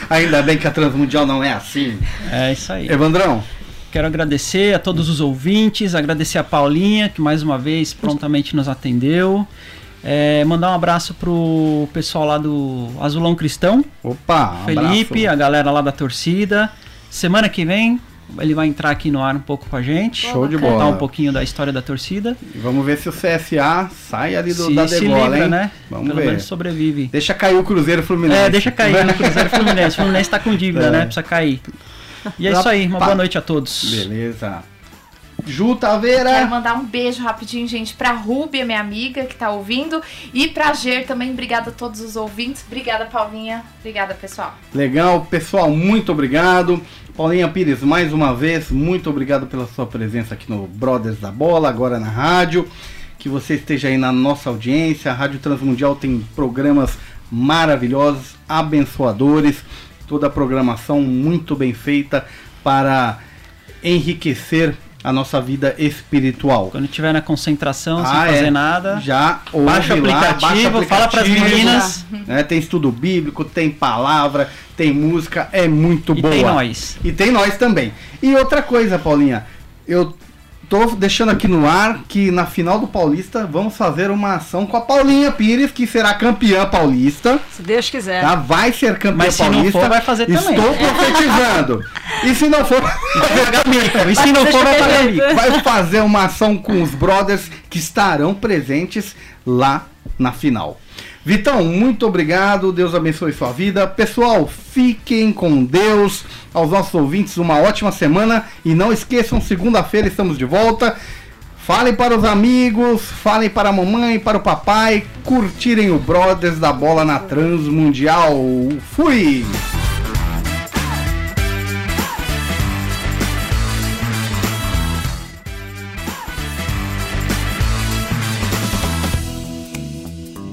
[SPEAKER 1] Ainda bem que a Transmundial não é assim.
[SPEAKER 3] É isso aí.
[SPEAKER 1] Evandrão,
[SPEAKER 3] Quero agradecer a todos os ouvintes, agradecer a Paulinha, que mais uma vez prontamente nos atendeu. É, mandar um abraço pro pessoal lá do Azulão Cristão,
[SPEAKER 1] opa, um
[SPEAKER 3] Felipe,
[SPEAKER 1] abraço.
[SPEAKER 3] a galera lá da torcida. Semana que vem ele vai entrar aqui no ar um pouco com a gente.
[SPEAKER 1] Show de
[SPEAKER 3] Contar
[SPEAKER 1] bola.
[SPEAKER 3] um pouquinho da história da torcida.
[SPEAKER 1] Vamos ver se o CSA sai ali do,
[SPEAKER 3] se
[SPEAKER 1] da
[SPEAKER 3] se
[SPEAKER 1] degola,
[SPEAKER 3] livra,
[SPEAKER 1] hein?
[SPEAKER 3] né?
[SPEAKER 1] Vamos
[SPEAKER 3] Pelo
[SPEAKER 1] ver.
[SPEAKER 3] menos sobrevive.
[SPEAKER 1] Deixa cair o Cruzeiro Fluminense.
[SPEAKER 3] É, deixa cair no Cruzeiro e Fluminense. O Fluminense tá com dívida,
[SPEAKER 1] É.
[SPEAKER 3] né? Precisa cair. E é isso aí, uma boa noite a todos.
[SPEAKER 1] Beleza. Ju Taveira.
[SPEAKER 2] Quero mandar um beijo rapidinho, gente, pra Rúbia, minha amiga, que tá ouvindo. E pra Ger também. Obrigada a todos os ouvintes. Obrigada, Paulinha. Obrigada, pessoal.
[SPEAKER 1] Legal, pessoal, muito obrigado. Paulinha Pires, mais uma vez, muito obrigado pela sua presença aqui no Brothers da Bola, agora na rádio. Que você esteja aí na nossa audiência. A Rádio Transmundial tem programas maravilhosos, abençoadores, toda a programação muito bem feita para enriquecer a nossa vida espiritual.
[SPEAKER 3] Quando tiver na concentração, sem
[SPEAKER 1] Ah,
[SPEAKER 3] fazer
[SPEAKER 1] é.
[SPEAKER 3] nada,
[SPEAKER 1] Já
[SPEAKER 3] baixa o aplicativo,
[SPEAKER 1] baixa o
[SPEAKER 3] fala pras
[SPEAKER 1] aplicativo,
[SPEAKER 3] meninas
[SPEAKER 1] né? Tem estudo bíblico, tem palavra, tem música, é muito
[SPEAKER 3] e
[SPEAKER 1] boa.
[SPEAKER 3] tem nós.
[SPEAKER 1] E tem nós também. E outra coisa, Paulinha, eu tô deixando aqui no ar que na final do Paulista vamos fazer uma ação com a Paulinha Pires, que será campeã paulista.
[SPEAKER 5] Se Deus quiser.
[SPEAKER 1] Tá? Vai ser campeã
[SPEAKER 3] Mas se não
[SPEAKER 1] paulista.
[SPEAKER 3] for, vai fazer também.
[SPEAKER 1] Estou profetizando. E se não for,
[SPEAKER 3] E se não for, vai pagar mico.
[SPEAKER 1] vai fazer uma ação com os brothers que estarão presentes lá na final. Vitão, muito obrigado. Deus abençoe sua vida. Pessoal, fiquem com Deus. Aos nossos ouvintes, uma ótima semana. E não esqueçam, segunda-feira estamos de volta. Falem para os amigos, falem para a mamãe, para o papai, curtirem o Brothers da Bola na Transmundial. Fui!